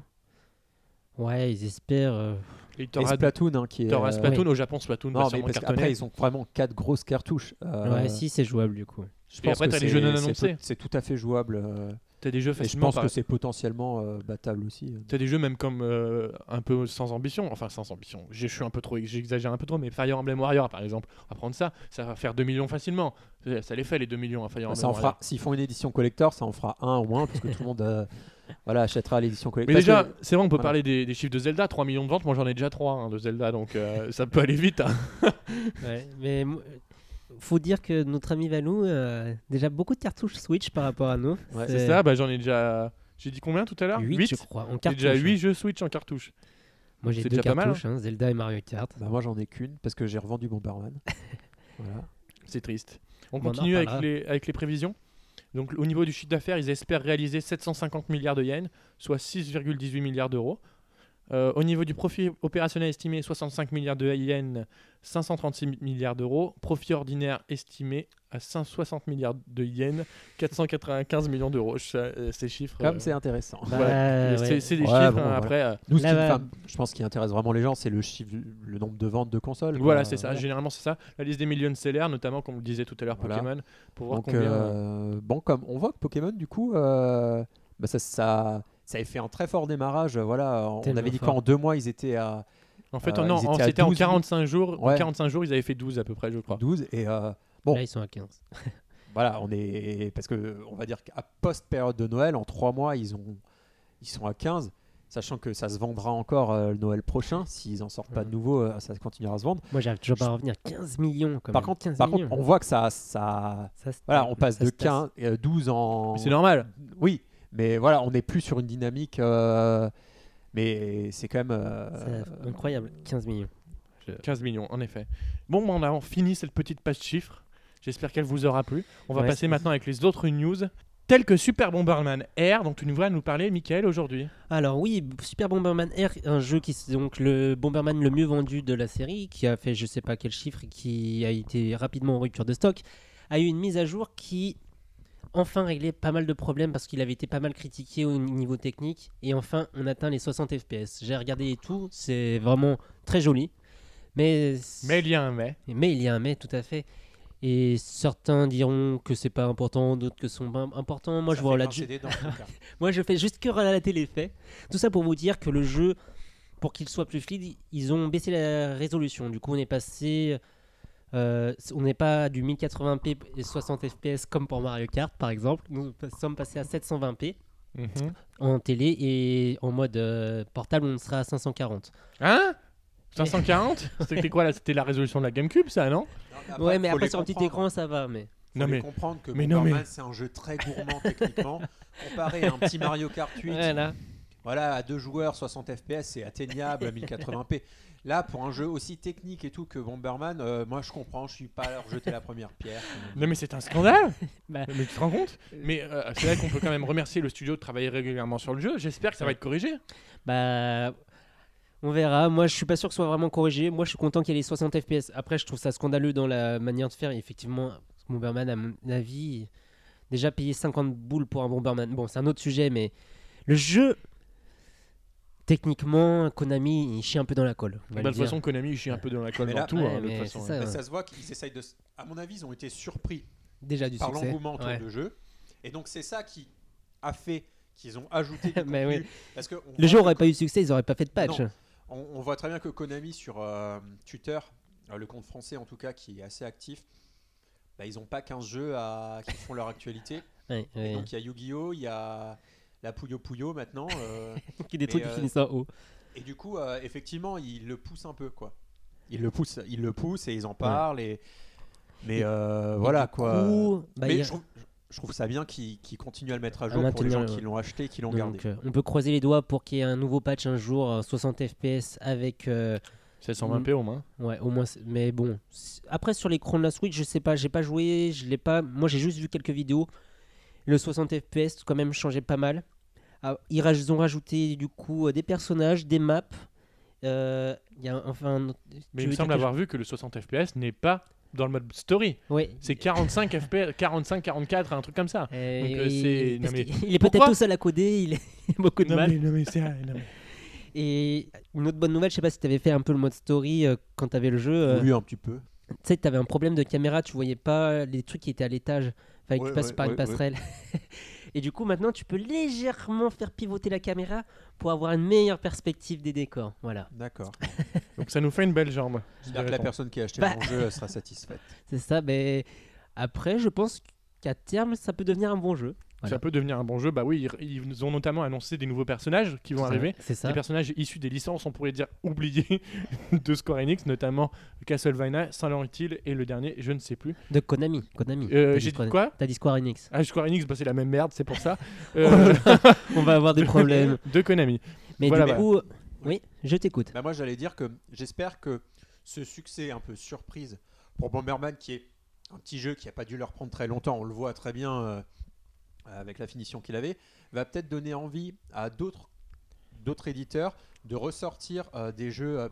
ouais, ils espèrent. euh, Et Et t'auras Splatoon, hein, qui est. t'auras euh, Splatoon au Japon. Splatoon va Non, mais sûrement parce cartonner. qu'après, ils ont vraiment 4 grosses cartouches. Euh, Ouais, si, c'est jouable du coup. je Et après, que t'as les c'est- jeux non c'est annoncés. C'est tout à fait jouable. euh, T'as des jeux Et je facilement. pense par- que c'est potentiellement euh, battable aussi. T'as des jeux même comme euh, un peu sans ambition, enfin sans ambition. Je suis un peu trop, j'exagère un peu trop, mais Fire Emblem Warrior par exemple, on va prendre ça, ça va faire 2 millions facilement. Ça- Ça les fait les 2 millions à Fire Emblem Ça en Warrior. fera, s'ils font une édition collector, ça en fera un au moins, parce que tout le monde euh, voilà, achètera l'édition Mais collector. déjà, Parce que- c'est vrai, on peut voilà. parler des, des chiffres de Zelda, 3 millions de ventes, moi j'en ai déjà 3 de Zelda, donc euh, ça peut aller vite. hein. Ouais, mais faut dire que notre ami Valou a déjà beaucoup de cartouches Switch par rapport à nous. Ouais, C'est ça, bah, j'en ai déjà. J'ai dit combien tout à l'heure? 8, je crois, en J'ai déjà 8 jeux Switch en cartouche. Moi j'ai deux déjà pas mal, cartouches, hein, Zelda et Mario Kart. Bah, moi, j'en ai qu'une, parce que j'ai revendu Bomberman. voilà. C'est triste. On on continue avec les, avec les prévisions? Donc, au niveau du chiffre d'affaires, ils espèrent réaliser 750 milliards de yens, soit 6,18 milliards d'euros. Euh, au niveau du profit opérationnel estimé, 65 milliards de yens, 536 milliards d'euros. Profit ordinaire estimé à 160 milliards de yens, 495 millions d'euros. Euh, Ces chiffres. Comme euh, c'est intéressant. Bah, voilà. ouais. C'est des Ouais, chiffres. bon, hein. Après, euh, Nous, ce Là, enfin, je pense ce qui intéresse vraiment les gens, c'est le chiffre, le nombre de ventes de consoles. voilà, c'est ça. Généralement, c'est ça. La liste des millions de sellers, notamment, comme on le disait tout à l'heure, Voilà. Pokémon, pour voir Donc, combien. euh, bon, comme on voit que Pokémon, du coup, euh, bah, ça, ça, ça avait fait un très fort démarrage. Voilà, on Tellement avait dit qu'en deux mois, ils étaient à En fait, Euh, non, c'était en 12 45 jours. En Ouais. 45 jours, ils avaient fait 12 à peu près, je crois. 12 et euh, Bon. Là ils sont à 15. voilà, on est parce que on va dire qu'à post période de Noël, en trois mois, ils ont ils sont à 15, sachant que ça se vendra encore euh, le Noël prochain. S'ils en sortent pas de nouveau, euh, ça continuera à se vendre. Moi j'arrive toujours pas à revenir. 15 millions quand Par même. contre, 15 par millions. contre, on voit que ça ça voilà, on passe ça de se tasse. 15 euh, 12 en C'est normal. Oui, mais voilà, on n'est plus sur une dynamique euh, mais c'est quand même euh, C'est incroyable, 15 millions. 15 millions, en effet. Bon, on a fini cette petite page chiffres. J'espère qu'elle vous aura plu. On va Ouais, passer c'est- maintenant avec les autres news, telles que Super Bomberman Air, dont tu nous vas nous parler, Michael, aujourd'hui. Alors oui, Super Bomberman Air, un jeu qui est donc le Bomberman le mieux vendu de la série, qui a fait je sais pas quel chiffre et qui a été rapidement en rupture de stock, a eu une mise à jour qui enfin réglé pas mal de problèmes parce qu'il avait été pas mal critiqué au niveau technique. Et enfin, on atteint les 60 FPS. J'ai regardé et tout, c'est vraiment très joli. Mais, Mais il y a un mais. mais il y a un mais, tout à fait. Et certains diront que c'est pas important, d'autres que sont pas importants. Moi, Ça je vois la. Moi, je fais juste que relater les faits. Tout ça pour vous dire que le jeu, pour qu'il soit plus fluide, ils ont baissé la résolution. Du coup, on est passé. Euh, on n'est pas du 1080p et 60 fps comme pour Mario Kart, par exemple. Nous sommes passés à 720p Mhm. en télé et en mode euh, portable, on sera à 540. Hein? 540 C'était quoi là? C'était la résolution de la GameCube, ça, non? Non, ouais, mais après sur un petit écran, ça va. Mais Faut Non mais comprendre que mais non, Bomberman mais- c'est un jeu très gourmand techniquement comparé à un petit Mario Kart 8 voilà. voilà à deux joueurs 60 fps c'est atteignable à 1080p là pour un jeu aussi technique et tout que Bomberman euh, moi je comprends je suis pas à leur jeter la première pierre. Non mais c'est un scandale Bah. Mais tu te rends compte Mais euh, c'est vrai qu'on peut quand même remercier le studio de travailler régulièrement sur le jeu. J'espère que ça va être corrigé. Bah, on verra. Moi, je suis pas sûr que ce soit vraiment corrigé. Moi, je suis content qu'il y ait les 60 FPS. Après, je trouve ça scandaleux dans la manière de faire. Et effectivement, Bomberman, à mon avis, déjà payé 50 boules pour un Bomberman. Bon, c'est un autre sujet, mais le jeu, techniquement, Konami, il chie un peu dans la colle. Bah, de toute façon, Konami il chie un peu dans la colle Mais dans là- tout. Ouais, hein, de façon. c'est ça. Mais ouais. ça se voit qu'ils essayent de à mon avis ils ont été surpris Déjà du par l'engouement autour Ouais. du jeu et donc c'est ça qui a fait qu'ils ont ajouté du Mais contenu oui. parce que on Le jeu que aurait pas eu de succès, ils auraient pas fait de patch. On, on voit très bien que Konami sur euh, Twitter, euh, le compte français en tout cas qui est assez actif, bah, ils n'ont pas 15 jeux à, qui font leur actualité. Ouais, Et ouais. donc il y a Yu-Gi-Oh, il y a la Puyo Puyo maintenant. euh, Qui des trucs qui euh, finissent en haut. et du coup, euh, effectivement, ils le poussent un peu quoi. Ils le poussent, ils le poussent et ils en parlent. Et... Mais euh, voilà quoi. coup, bah, Mais il a- je, trouve, je trouve ça bien qu'ils continuent à le mettre à À jour pour les gens qui l'ont acheté et qui l'ont gardé. euh, on peut croiser les doigts pour qu'il y ait un nouveau patch un jour, euh, 60 FPS avec euh, 720p au moins. Ouais, au moins. Mais bon, après sur l'écran de la Switch, je sais pas, j'ai pas joué, je l'ai pas. Moi, j'ai juste vu quelques vidéos. Le 60 FPS quand même changeait pas mal. Ah, ils ont rajouté du coup euh, des personnages, des maps. Euh, y a enfin. Mais il me semble avoir vu que le 60 FPS n'est pas dans le mode story. Ouais. C'est 45 FPS, 45, 44, un truc comme ça. Euh, Donc, euh, il- non, mais est peut-être tout seul à coder, il a beaucoup de Non mal. mais, non, mais c'est non, mais- Et une autre bonne nouvelle, je sais pas si tu avais fait un peu le mode story euh, quand tu avais le jeu. euh, Oui, un petit peu. Tu sais, tu avais un problème de caméra, tu voyais pas les trucs qui étaient à l'étage. Fallait que Ouais, tu passes ouais, par une ouais, passerelle. Et du coup, maintenant, tu peux légèrement faire pivoter la caméra pour avoir une meilleure perspective des décors. Voilà, D'accord. Donc ça nous fait une belle jambe. J'espère que la personne qui a acheté Bah. mon jeu sera satisfaite. c'est ça. Mais après, je pense qu'à terme, ça peut devenir un bon jeu. Voilà. Ça peut devenir un bon jeu. Bah oui, ils, ils ont notamment annoncé des nouveaux personnages qui vont ça, arriver. C'est ça. Des personnages issus des licences, on pourrait dire oubliés de Square Enix, notamment Castlevania, Silent Hill et le dernier, je ne sais plus. De Konami. Konami. Euh, T'as J'ai dit quoi? T'as dit Square Enix. Ah, Square Enix, bah, c'est la même merde, c'est pour ça. Euh, On va avoir des problèmes. de Konami. Mais Voilà, du bah. coup, oui, je t'écoute. Bah moi j'allais dire que j'espère que ce succès un peu surprise pour Bomberman qui est un petit jeu qui n'a pas dû leur prendre très longtemps, on le voit très bien euh, avec la finition qu'il avait, va peut-être donner envie à d'autres d'autres éditeurs de ressortir euh, des jeux euh,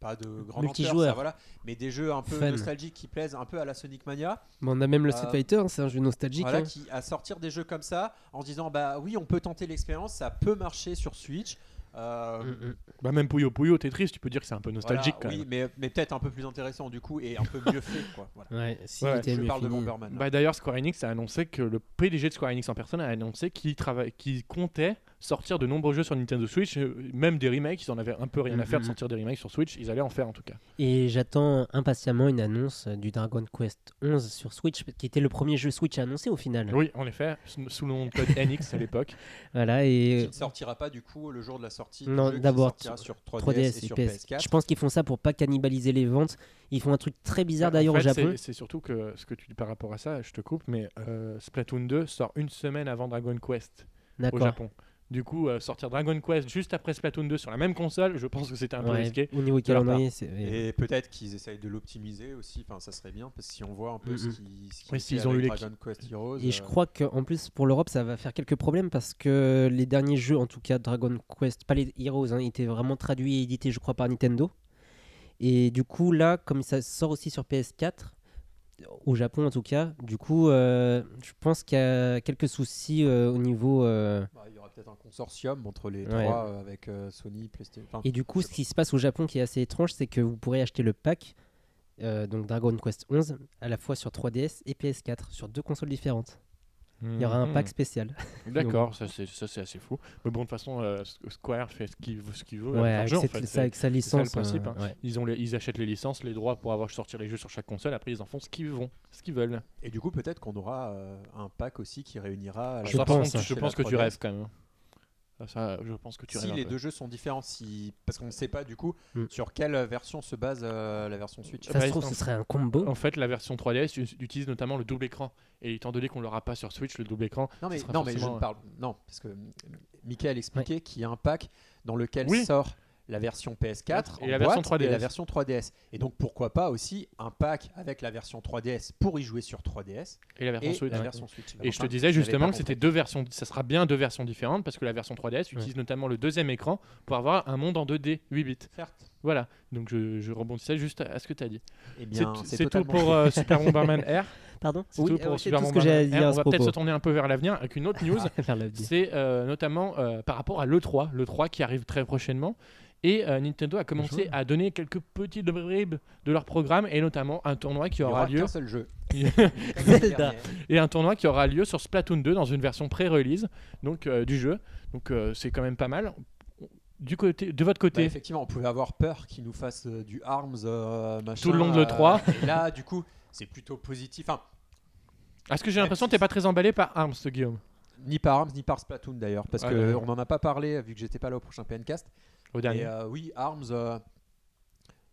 pas de ampleur, Multijoueur. ça, voilà, mais des jeux un peu Fun. nostalgiques qui plaisent un peu à la Sonic Mania. Bon, on a même le Euh, Street Fighter, hein, c'est un jeu nostalgique. Voilà, hein. qui à sortir des jeux comme ça en se disant bah oui on peut tenter l'expérience, ça peut marcher sur Switch. Euh, Mm, mm. Bah, même Puyo Puyo, Tetris, tu peux dire que c'est un peu nostalgique voilà, quand oui, même. mais, mais peut-être un peu plus intéressant du coup et un peu mieux fait quoi. Voilà. Ouais, si Ouais, Je mieux parle de. Bomberman. Bah, D'ailleurs, Square Enix a annoncé que le PDG de Square Enix en personne a annoncé qu'il travaille- qu'il comptait sortir de nombreux jeux sur Nintendo Switch, euh, même des remakes. Ils en avaient un peu rien à faire de sortir des remakes sur Switch. Ils allaient en faire en tout cas. Et j'attends impatiemment une annonce du Dragon Quest 11 sur Switch, qui était le premier jeu Switch annoncé au final. Oui, en effet, sous sous le nom de code NX à l'époque. Voilà, Qui et ne sortira pas du coup le jour de la sortie. du Non, d'abord, sur 3DS, 3DS et et sur PS. PS4. Je pense qu'ils font ça pour pas cannibaliser les ventes. Ils font un truc très bizarre En d'ailleurs au fait, Japon. c'est- C'est surtout que ce que tu dis par rapport à ça, je te coupe, mais euh, Splatoon 2 sort une semaine avant Dragon Quest au. Japon. Du coup, euh, sortir Dragon Quest juste après Splatoon 2 sur la même console, je pense que c'était un peu Ouais, risqué. Au niveau de leur calendrier, c'est. Et peut-être qu'ils essayent de l'optimiser aussi. Enfin, ça serait bien parce que si on voit un peu ce qui, ce qui Ouais, est s'ils fait ont eu avec l'équipe. Dragon Quest Heroes. Et je euh, crois qu'en plus pour l'Europe ça va faire quelques problèmes parce que les derniers jeux, en tout cas Dragon Quest, pas les Heroes, hein, étaient vraiment traduits et édités je crois par Nintendo. Et du coup là, comme ça sort aussi sur PS4, au Japon en tout cas. Du coup, euh, je pense qu'il y a quelques soucis euh, au niveau. euh, Bah, il y aura peut-être un consortium entre les Ouais. trois euh, avec euh, Sony, PlayStation. enfin, Et du coup, ce qui se passe au Japon qui est assez étrange, c'est que vous pourrez acheter le pack, euh, donc Dragon Quest 11, à la fois sur 3DS et PS4, sur deux consoles différentes. Il y aura un Mhm. pack spécial. D'accord, ça c'est ça, c'est assez fou. Mais bon, de toute façon, euh, Square fait ce qu'il veut, ce qu'il veut Ouais, avec jeu, en fait. ça, avec sa ça le licence. principe, euh, hein. ouais. Ils, ont les- ils achètent les licences, les droits pour avoir sortir les jeux sur chaque console. Après, ils en font ce qu'ils vont, ce qu'ils veulent. Et du coup, peut-être qu'on aura euh, un pack aussi qui réunira. la Je pense, je pense que tu 3DS. rêves quand même. Ça, ça, je pense que tu Si les peu. deux jeux sont différents, si... parce qu'on ne sait pas du coup Mm. sur quelle version se base euh, la version Switch. Ça Bah, se trouve, en- ce serait un combo. En fait, la version 3DS ut- utilise notamment le double écran. Et étant donné qu'on l'aura pas sur Switch, le double écran, Non mais, non, mais je ne parle. Non, parce que Michael expliquait qu'il y a un pack dans lequel Oui. sort la version PS4 Et en la version boîte et 3DS. la version 3DS. Et donc pourquoi pas aussi un pack avec la version 3DS pour y jouer sur 3DS et la version et Switch. la ouais. version Switch. Et je te disais justement que c'était deux versions, ça sera bien deux versions différentes parce que la version 3DS utilise notamment le deuxième écran pour avoir un monde en 2D 8 bits. Certes. Voilà, donc je, je rebondissais juste à ce que tu as dit. Eh C'est tout- pour euh, Super Bomberman R. Pardon C'est Oui, tout euh, pour c'est Super tout ce que j'ai Bomberman à dire R. à On va peut-être se tourner un peu vers l'avenir avec une autre news. C'est euh, notamment euh, par rapport à l'E3, l'E3 qui arrive très prochainement. Et euh, Nintendo a commencé à donner quelques petites bribes de leur programme et notamment un tournoi qui Il y aura lieu qu'un seul jeu. Zelda. et un tournoi qui aura lieu sur Splatoon 2 dans une version pré-release donc euh, du jeu. Donc euh, c'est quand même pas mal. Du côté de votre Bah, côté, effectivement, on pouvait avoir peur qu'ils nous fassent euh, du Arms euh, machin. Tout le long de euh, l'E3. et là, du coup, c'est plutôt positif. Enfin, est-ce que j'ai l'impression que t'es pas très emballé par Arms, Guillaume, ni par Arms ni par Splatoon d'ailleurs, parce Ouais, que d'accord. on n'en a pas parlé vu que j'étais pas là au prochain PNcast. Au dernier Et euh, oui, Arms. euh,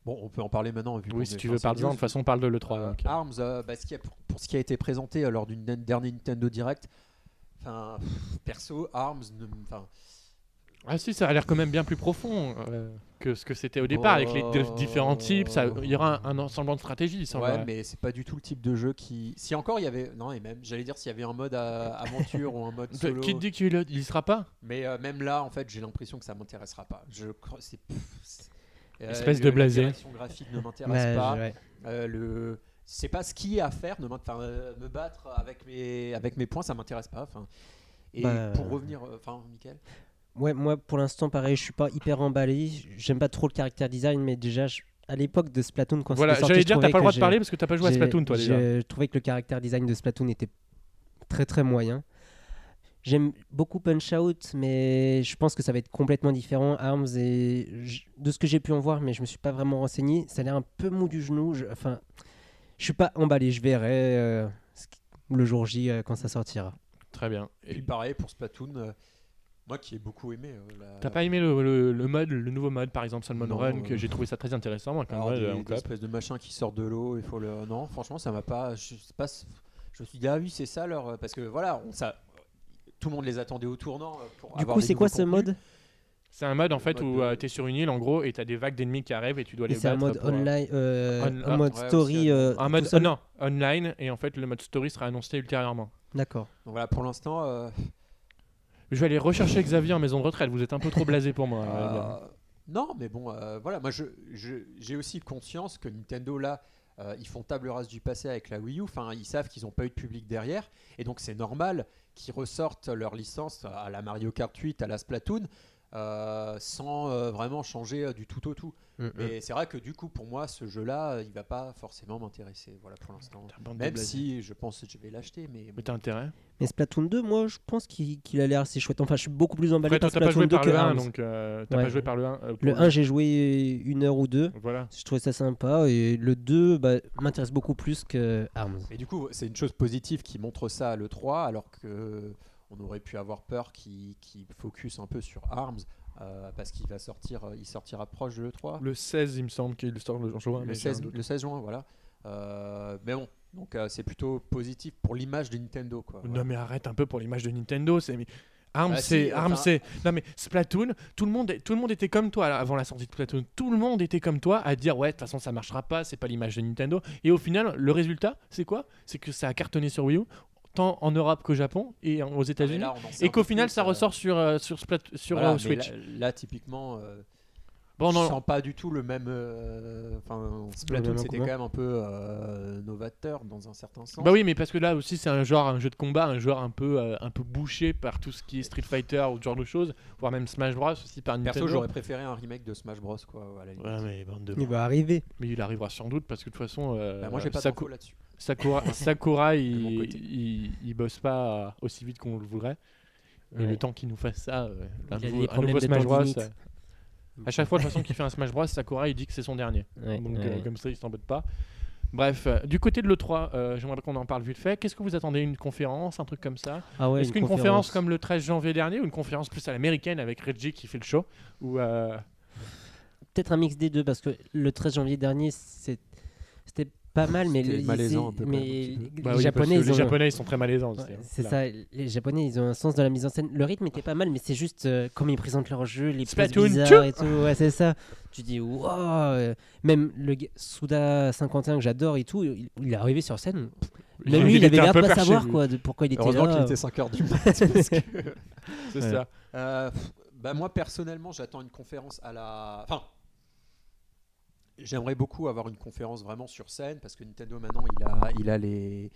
Bon, on peut en parler maintenant. Vu Oui, si tu veux, c'est parle-en. De toute façon, on parle de l'E3. Euh. Arms, euh, bah, ce qui a- pour, pour ce qui a été présenté euh, lors d'une dernière Nintendo Direct, perso, Arms, Ah si, ça a l'air quand même bien plus profond euh, que ce que c'était au départ avec les deux différents types. Ça, il y aura un, un ensemble de stratégies. Ouais, va. mais c'est pas du tout le type de jeu qui. Si encore il y avait, non, et même, j'allais dire s'il y avait un mode à- aventure ou un mode solo. Qui te dit qu'il y sera pas? Mais euh, même là, en fait, j'ai l'impression que ça m'intéressera pas. Je crois, c'est. pff, c'est- euh, Espèce le- de blasé. La direction graphique ne m'intéresse Ouais, pas. ouais. Euh, le c'est pas ce qui est à faire ne m'int- enfin, euh, me battre avec mes avec mes points ça m'intéresse pas enfin et Bah, pour revenir euh, enfin Michael? Ouais, moi pour l'instant, pareil, je suis pas hyper emballé. J'aime pas trop le caractère design, mais déjà, je- à l'époque de Splatoon, quand Voilà, j'allais je dire, t'as trouvais pas le que droit de parler parce que t'as pas joué à Splatoon, toi déjà. j'ai- Je trouvais que le caractère design de Splatoon était très très moyen. J'aime beaucoup Punch Out, mais je pense que ça va être complètement différent. Arms, et de ce que j'ai pu en voir, mais je me suis pas vraiment renseigné, ça a l'air un peu mou du genou. Je- Enfin, je suis pas emballé. Je verrai euh, le jour J euh, quand ça sortira. Très bien. et Et puis pareil pour Splatoon euh, moi qui ai beaucoup aimé euh, la- T'as pas aimé le, le- le mode, le nouveau mode par exemple Salmon Non, Run que j'ai trouvé ça très intéressant moi, alors, mode des, espèces de machins qui sortent de l'eau il faut le non franchement ça m'a pas je sais pas je me suis dit ah oui c'est ça leur parce que voilà on, ça tout le monde les attendait au tournant euh, pour Du avoir coup, c'est quoi ce mode? C'est un mode en fait mode où de- euh, t'es sur une île en gros et t'as des vagues d'ennemis qui arrivent et tu dois Et les c'est un battre. mode euh, online, euh, on- un mode ouais, story. aussi, euh, Un mode non online et en fait le mode story sera annoncé ultérieurement. D'accord. donc voilà pour l'instant euh, Je vais aller rechercher Xavier en maison de retraite. Vous êtes un peu trop blasé pour moi. Euh, non, mais bon, euh, voilà, moi je- je- j'ai aussi conscience que Nintendo là, euh, ils font table rase du passé avec la Wii U. Enfin, ils savent qu'ils n'ont pas eu de public derrière, et donc c'est normal qu'ils ressortent leur licence à la Mario Kart 8, à la Splatoon, euh, sans euh, vraiment changer euh, du tout au tout. Mm, mm. Mais c'est vrai que du coup, pour moi, ce jeu-là, il va pas forcément m'intéresser. Voilà pour l'instant. Même si je pense que je vais l'acheter, mais Mais t'as intérêt. Mais Splatoon 2, moi, je pense qu'il qu'il a l'air assez chouette. Enfin, je suis beaucoup plus emballé Après, toi, par t'as pas Splatoon joué 2 par que le 1, Arms. donc euh, t'as Ouais. pas joué par le 1. euh, pour Le 1, j'ai joué une heure ou deux. Voilà. Je trouvais ça sympa. Et le 2 bah, m'intéresse beaucoup plus que Arms. Mais du coup, c'est une chose positive qui montre ça à l'E3, alors que on aurait pu avoir peur qu'il focus un peu sur Arms, euh, parce qu'il va sortir, euh, il sortira proche de l'E3. Le 16, il me semble qu'il sort le juin. Le, mais j'ai un 16, doute. le 16 juin, voilà. Euh, mais bon, donc euh, c'est plutôt positif pour l'image de Nintendo. Quoi. Non mais arrête un peu pour l'image de Nintendo, c'est Arms, Bah si, c'est Arms, enfin- c'est non mais Splatoon, tout le monde, tout le monde était comme toi avant la sortie de Splatoon. Tout le monde était comme toi à dire ouais de toute façon ça marchera pas, c'est pas l'image de Nintendo. Et au final, le résultat, c'est quoi? C'est que ça a cartonné sur Wii U, tant en Europe qu'au Japon et aux Ah, États-Unis. sait Et qu'au final, plus, ça euh, ressort sur euh, sur Splat- sur voilà, euh, Switch. Là, là, typiquement, euh, Bon, je non, sens pas du tout le même. euh, Enfin, Splatoon, c'était quand même un peu euh, novateur dans un certain sens. Bah oui, mais parce que là aussi, c'est un genre, un jeu de combat, un genre un peu, euh, un peu bouché par tout ce qui est Street Fighter ou ce genre de choses, voire même Smash Bros aussi par Nintendo. Perso, j'aurais préféré un remake de Smash Bros. Quoi, à la. Ouais, mais bande de. Il va arriver. Mais il arrivera sans doute parce que de toute façon, euh, Bah, moi, j'ai pas Saku- d'infos là-dessus. Sakura, Sakura, il, il, il bosse pas euh, aussi vite qu'on le voudrait. Et Ouais. le temps qu'il nous fasse ça, euh, un, nouveau, un Smash Bros. limite. euh, à chaque fois, de toute façon, qu'il fait un Smash Bros, Sakura, il dit que c'est son dernier. Ouais, Donc, ouais. euh, comme ça, il s'embête pas. Bref, euh, du côté de l'E3, euh, j'aimerais qu'on en parle vite fait. Qu'est-ce que vous attendez Une conférence, un truc comme ça? Ah Est-ce qu'une conférence. comme le 13 janvier dernier ou une conférence plus à l'américaine avec Reggie qui fait le show ou euh, Peut-être un mix des deux parce que le 13 janvier dernier, c'est- pas mal, mais les, malaisant un peu, quand mais même, un petit peu. les bah oui, parce Japonais, ils les ont- Japonais, ils sont très malaisants. Ouais, c'est ça, les Japonais ils ont un sens de la mise en scène. Le rythme était pas mal, mais c'est juste euh, comme ils présentent leur jeu, les poses Splatoon, bizarres et tout. Ouais, c'est ça. Tu dis, wow. Même le Suda 51 que j'adore et tout, il, il est arrivé sur scène. Même lui, il, avait l'air peu pas perché, savoir lui. quoi, de pourquoi il était Heureusement là. qu'il était 5h du mat. que- C'est Ouais. ça. Euh, bah moi personnellement j'attends une conférence à la enfin j'aimerais beaucoup avoir une conférence vraiment sur scène parce que Nintendo maintenant il a il a les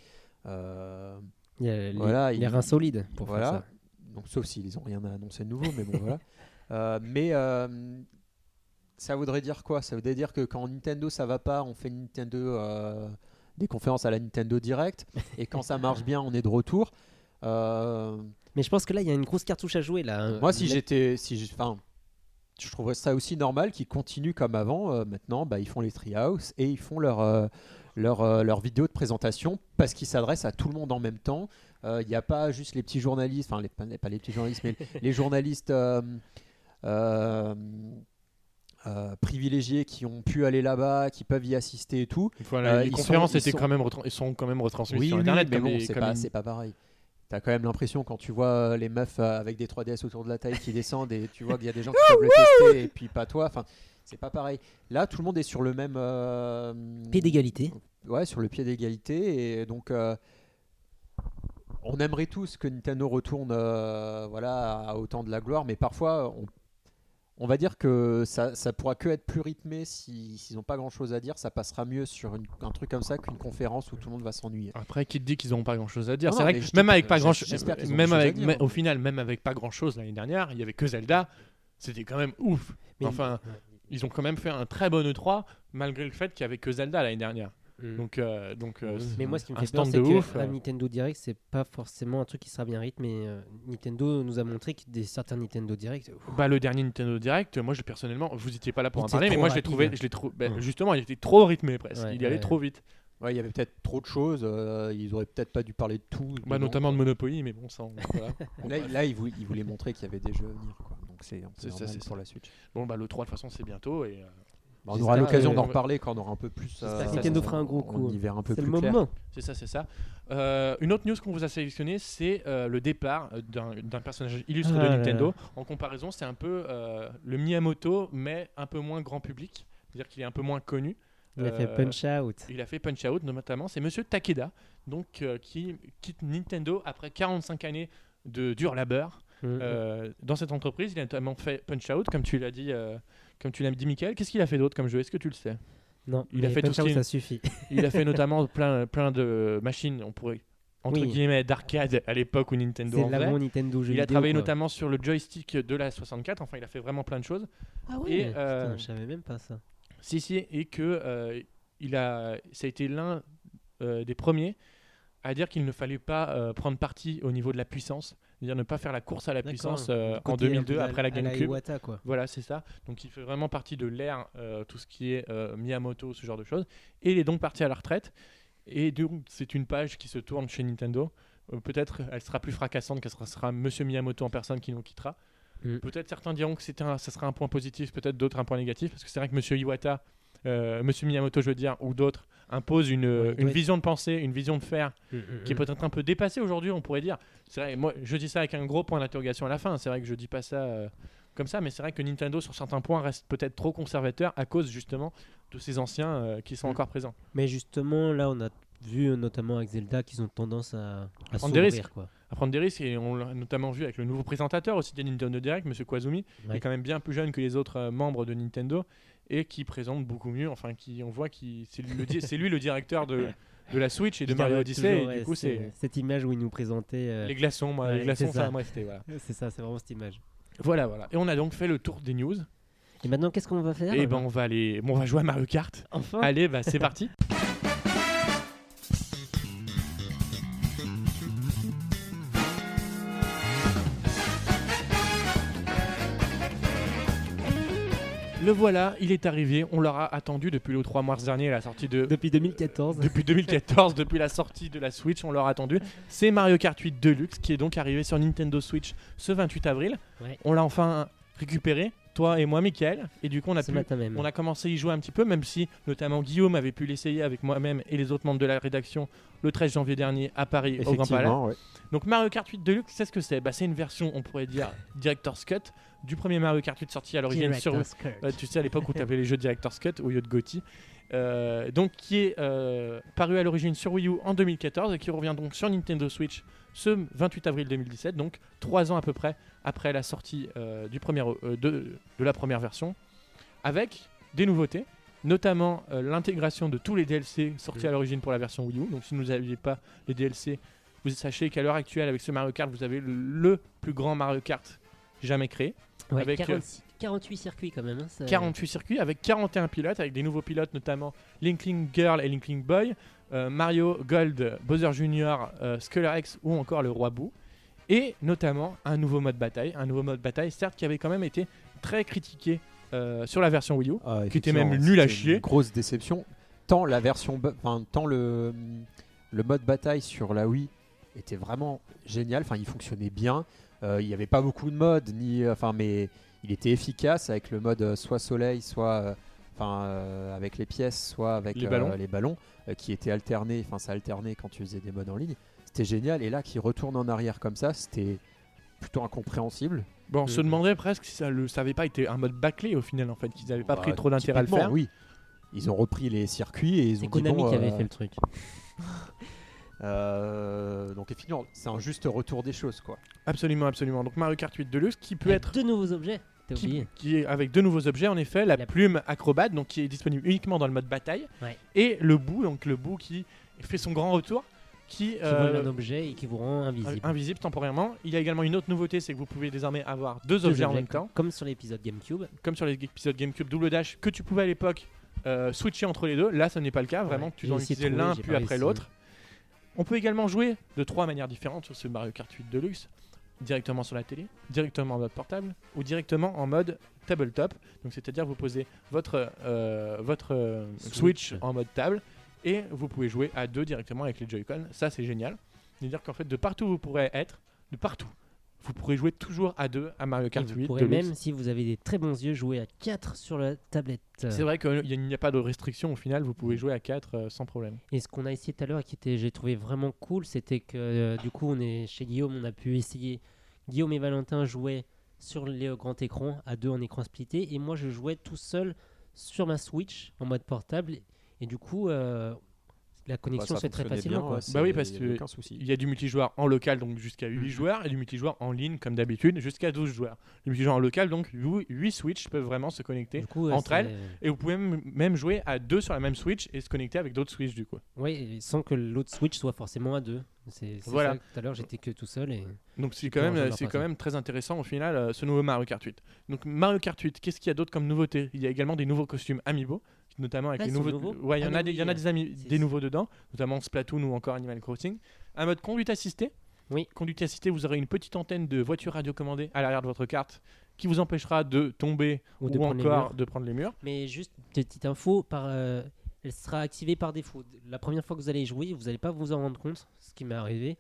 euh, Il y a les, Voilà, les il- reins solides pour voilà faire ça. donc sauf s'ils ont rien à annoncer de nouveau mais bon voilà Euh, mais euh, ça voudrait dire quoi? Ça voudrait dire que quand Nintendo ça va pas on fait Nintendo euh, des conférences à la Nintendo Direct et quand ça marche bien on est de retour Mais je pense que là, il y a une grosse cartouche à jouer là. hein. Moi, si j'étais, si enfin, je trouverais ça aussi normal qu'ils continuent comme avant. Euh, maintenant, bah, ils font les treehouse et ils font leur euh, leur, euh, leur vidéo de présentation parce qu'ils s'adressent à tout le monde en même temps. Euh, Il n'y a pas juste les petits journalistes, enfin les, pas, pas les petits journalistes, mais les journalistes euh, euh, euh, privilégiés qui ont pu aller là-bas, qui peuvent y assister et tout. Voilà, Euh, les ils sont- conférences ils étaient sont- quand même retran- ils sont quand même retransmises Oui, sur oui, internet mais bon, c'est pas, une- pas pareil. T'as quand même l'impression quand tu vois euh, les meufs euh, avec des 3DS autour de la taille qui descendent et tu vois qu'il y a des gens qui peuvent le tester et puis pas toi. Enfin, c'est pas pareil. Là, tout le monde est sur le même euh, Pied d'égalité. Ouais, sur le pied d'égalité et donc euh, on aimerait tous que Nintendo retourne euh, voilà à autant de la gloire, mais parfois on, on va dire que ça, ça pourra que être plus rythmé si- s'ils n'ont pas grand chose à dire. Ça passera mieux sur une- un truc comme ça qu'une conférence où tout le monde va s'ennuyer. Après, qui te dit qu'ils n'ont pas grand chose à dire? C'est vrai que même avec pas grand ont même avec, dire. mais au final, même avec pas grand chose l'année dernière, il y avait que Zelda. C'était quand même ouf. Mais- Enfin, ils ont quand même fait un très bon E3 malgré le fait qu'il y avait que Zelda l'année dernière. Mm. Donc, euh, donc euh, Mais moi, ce qui me un fait peur, stand c'est de que ouf, un euh. Nintendo Direct, c'est pas forcément un truc qui sera bien rythmé. Euh, Nintendo nous a montré que des certains Nintendo Direct, ouf, Bah, le dernier Nintendo Direct, moi je, personnellement, vous étiez pas là pour Il en parler, mais moi je l'ai trouvé, je l'ai trou- bah, Ouais. justement, il était trop rythmé presque. Ouais, il y allait ouais. trop vite. Ouais, il y avait peut-être trop de choses. euh, ils auraient peut-être pas dû parler de tout. Bah, notamment de. Monopoly, mais bon, ça. on- voilà. Là, là, ils, vou- ils voulaient montrer qu'il y avait des jeux à venir. Quoi. Donc c'est pour la Switch. bon, bah, le 3 de toute façon, c'est bientôt. Et, euh, Bah, on aura l'occasion euh, d'en reparler quand on aura un peu plus. Que Nintendo fera un gros coup. Un hiver un peu c'est plus le clair. moment. C'est ça, c'est ça. Euh, une autre news qu'on vous a sélectionné, c'est euh, le départ euh, d'un personnage illustre Ah de là Nintendo. En comparaison, c'est un peu euh, le Miyamoto, mais un peu moins grand public. C'est-à-dire qu'il est un peu moins connu. Il a fait Euh, Punch Out. Il a fait Punch Out notamment. C'est Monsieur Takeda, donc euh, qui quitte Nintendo après 45 années de dur labeur. Mm. Euh, dans cette entreprise, il a notamment fait Punch Out, comme tu l'as dit, euh, comme tu l'as dit, Michael. Qu'est-ce qu'il a fait d'autre comme jeu? Est-ce que tu le sais? Non, il a fait tout ce qui ça suffit. Il a fait notamment plein, plein de machines, on pourrait entre Oui. guillemets d'arcade à l'époque où Nintendo C'est en Nintendo jeu Il a travaillé quoi. notamment sur le joystick de la 64. Enfin, il a fait vraiment plein de choses. Ah Et, ouais, euh, putain, je savais même pas ça. Si, si, et que euh, il a, ça a été l'un euh, des premiers à dire qu'il ne fallait pas euh, prendre parti au niveau de la puissance, c'est-à-dire ne pas faire la course à la puissance euh, en côté un 2002 peu à- après la GameCube. Iwata, quoi. Voilà, c'est ça. Donc il fait vraiment partie de l'ère, euh, tout ce qui est euh, Miyamoto, ce genre de choses. Et il est donc parti à la retraite. Et c'est une page qui se tourne chez Nintendo. Euh, Peut-être elle sera plus fracassante que ce sera, Monsieur Miyamoto en personne qui nous quittera. Mm. Peut-être certains diront que un, ça sera un point positif, peut-être d'autres un point négatif, parce que c'est vrai que Monsieur Iwata, Monsieur Miyamoto, je veux dire, ou d'autres, imposent une, Ouais, une vision de pensée, une vision de faire Mm, qui est mm, peut-être un peu dépassée aujourd'hui, on pourrait dire. C'est vrai, moi je dis ça avec un gros point d'interrogation à la fin. C'est vrai que je dis pas ça euh, comme ça, mais c'est vrai que Nintendo sur certains points reste peut-être trop conservateur à cause justement de ces anciens euh, qui sont Mm. encore présents. Mais justement, là, on a vu euh, notamment avec Zelda qu'ils ont tendance à, à prendre des quoi. À prendre des risques et on l'a notamment vu avec le nouveau présentateur aussi de Nintendo Direct, Monsieur Kwazumi, qui Ouais. est quand même bien plus jeune que les autres euh, membres de Nintendo et qui présente beaucoup mieux. Enfin, qui on voit qui c'est lui, le di- c'est lui le directeur de, de la Switch et de Mario Odyssey. toujours, et du coup, c'est- cette image où il nous présentait. euh, les glaçons, moi, Ouais, les glaçons, ça. voilà. C'est ça, c'est vraiment cette image. Voilà, voilà. Et on a donc fait le tour des news. Et maintenant, qu'est-ce qu'on va faire? Et ben, on va aller, bon, on va jouer à Mario Kart. Enfin Allez, bah c'est parti. Le voilà, il est arrivé. On l'aura attendu depuis le 3 mars dernier, la sortie de. Depuis 2014. Depuis 2014, depuis la sortie de la Switch, on l'aura attendu. C'est Mario Kart 8 Deluxe qui est donc arrivé sur Nintendo Switch ce 28 avril. Ouais. On l'a enfin récupéré, toi et moi, Michael. Et du coup, on a pu on a commencé à y jouer un petit peu, même si notamment Guillaume avait pu l'essayer avec moi-même et les autres membres de la rédaction le 13 janvier dernier à Paris au Grand Palais. Ouais. Donc Mario Kart 8 Deluxe, c'est ce que c'est? Bah, C'est une version, on pourrait dire, Director's Cut du premier Mario Kart 8 sorti à l'origine sur... Tu sais, à l'époque où tu avais les jeux Director's Cut au lieu de GOTY. Euh, donc qui est euh, paru à l'origine sur Wii U en 2014 et qui revient donc sur Nintendo Switch ce 28 avril 2017, donc trois ans à peu près après la sortie euh, du premier, euh, de, de la première version, avec des nouveautés, notamment euh, l'intégration de tous les DLC sortis à l'origine pour la version Wii U. Donc si vous n'aviez pas les DLC, vous sachez qu'à l'heure actuelle avec ce Mario Kart, vous avez le, le plus grand Mario Kart jamais créé. Ouais, avec, euh, 46 48 circuits quand même. hein, ça- 48 circuits avec 41 pilotes, avec des nouveaux pilotes notamment Linkling Girl et Linkling Boy, euh, Mario Gold, Bowser Jr., euh, Skuller X ou encore le Roi Boo. Et notamment un nouveau mode bataille, un nouveau mode bataille certes qui avait quand même été très critiqué euh, sur la version Wii U. Ah, Qui était même nul à chier. Une grosse déception. Tant la version, enfin tant le le mode bataille sur la Wii était vraiment génial. Enfin, il fonctionnait bien. Euh, il n'y avait pas beaucoup de modes, ni enfin, mais il était efficace avec le mode euh, soit soleil, soit euh, enfin euh, avec les pièces, soit avec Les euh, ballons. les ballons euh, qui étaient alternés. Enfin, ça alternait quand tu faisais des modes en ligne. C'était génial. Et là, qui retourne en arrière comme ça, c'était plutôt incompréhensible. Bon, on se demandait presque si ça ne avait pas été un mode bâclé au final en fait, qu'ils n'avaient pas Bah, pris trop d'intérêt à le faire. Oui. Ils ont repris les circuits et ils ont dit Konami bon, qui avait fait le truc. Euh, donc effectivement, c'est un juste retour des choses quoi. Absolument, absolument. Donc Mario Kart 8 Deluxe qui peut être deux nouveaux objets. Qui, est avec deux nouveaux objets en effet, la, La- plume acrobate donc qui est disponible uniquement dans le mode bataille Ouais. et le bout donc le bout qui fait son grand retour qui, Qui euh, vole un objet et qui vous rend invisible. invisible temporairement. Il y a également une autre nouveauté, c'est que vous pouvez désormais avoir deux, Deux objets, en même temps, Comme sur l'épisode GameCube. comme sur les épisodes GameCube Double Dash que tu pouvais à l'époque euh, switcher entre les deux. Là, ce n'est pas le cas. Vraiment, Ouais, tu dois utiliser l'un puis après l'autre. On peut également jouer de trois manières différentes sur ce Mario Kart 8 Deluxe. Directement sur la télé, directement en mode portable ou directement en mode tabletop. Donc c'est-à-dire vous posez votre, euh, votre euh, Switch. Switch. en mode table et vous pouvez jouer à deux directement avec les Joy-Con. Ça c'est génial. C'est-à-dire qu'en fait de partout où vous pourrez être, de partout, vous pourrez jouer toujours à deux à Mario Et Kart vous 8 pourrez Deluxe. même, si vous avez des très bons yeux, jouer à 4 sur la tablette. C'est vrai qu'il n'y a pas de restriction au final, vous Mm. pouvez jouer à 4 sans problème. Et ce qu'on a essayé tout à l'heure et qui était, j'ai trouvé vraiment cool, c'était que euh, du coup, on est chez Guillaume, on a pu essayer. Guillaume et Valentin jouaient sur le grand écran, à deux en écran splitté, et moi je jouais tout seul sur ma Switch en mode portable. Et du coup, euh, la connexion Bah, se fait très facilement. quoi. Bah oui, parce il y avait que aucun souci. Il y a du multijoueur en local, donc jusqu'à 8 Mhm. joueurs, et du multijoueur en ligne, comme d'habitude, jusqu'à 12 joueurs. Le multijoueur en local, donc 8 Switch peuvent vraiment se connecter. Coup, entre c'est- elles. Et vous pouvez même- jouer à deux sur la même Switch et se connecter avec d'autres Switch du coup. Et sans que l'autre Switch soit forcément à deux. C'est c'est Voilà. ça, tout à l'heure j'étais que tout seul et Donc c'est quand, même, c'est quand même très intéressant au final euh, ce nouveau Mario Kart 8. Donc Mario Kart 8, qu'est-ce qu'il y a d'autre comme nouveauté? Il y a également des nouveaux costumes Amiibo, notamment avec Ah, les nouveaux. Ouais, il y Ah, en a des, il y en oui, a des, ami- c'est- des nouveaux dedans, notamment Splatoon ou encore Animal Crossing. Un mode conduite assistée. Oui. Conduite assistée, vous aurez une petite antenne de voiture radiocommandée à l'arrière de votre carte qui vous empêchera de tomber Ou de encore de prendre les murs. Mais juste petite info, par, euh, elle sera activée par défaut. La première fois que vous allez jouer, vous n'allez pas vous en rendre compte, ce qui m'est arrivé.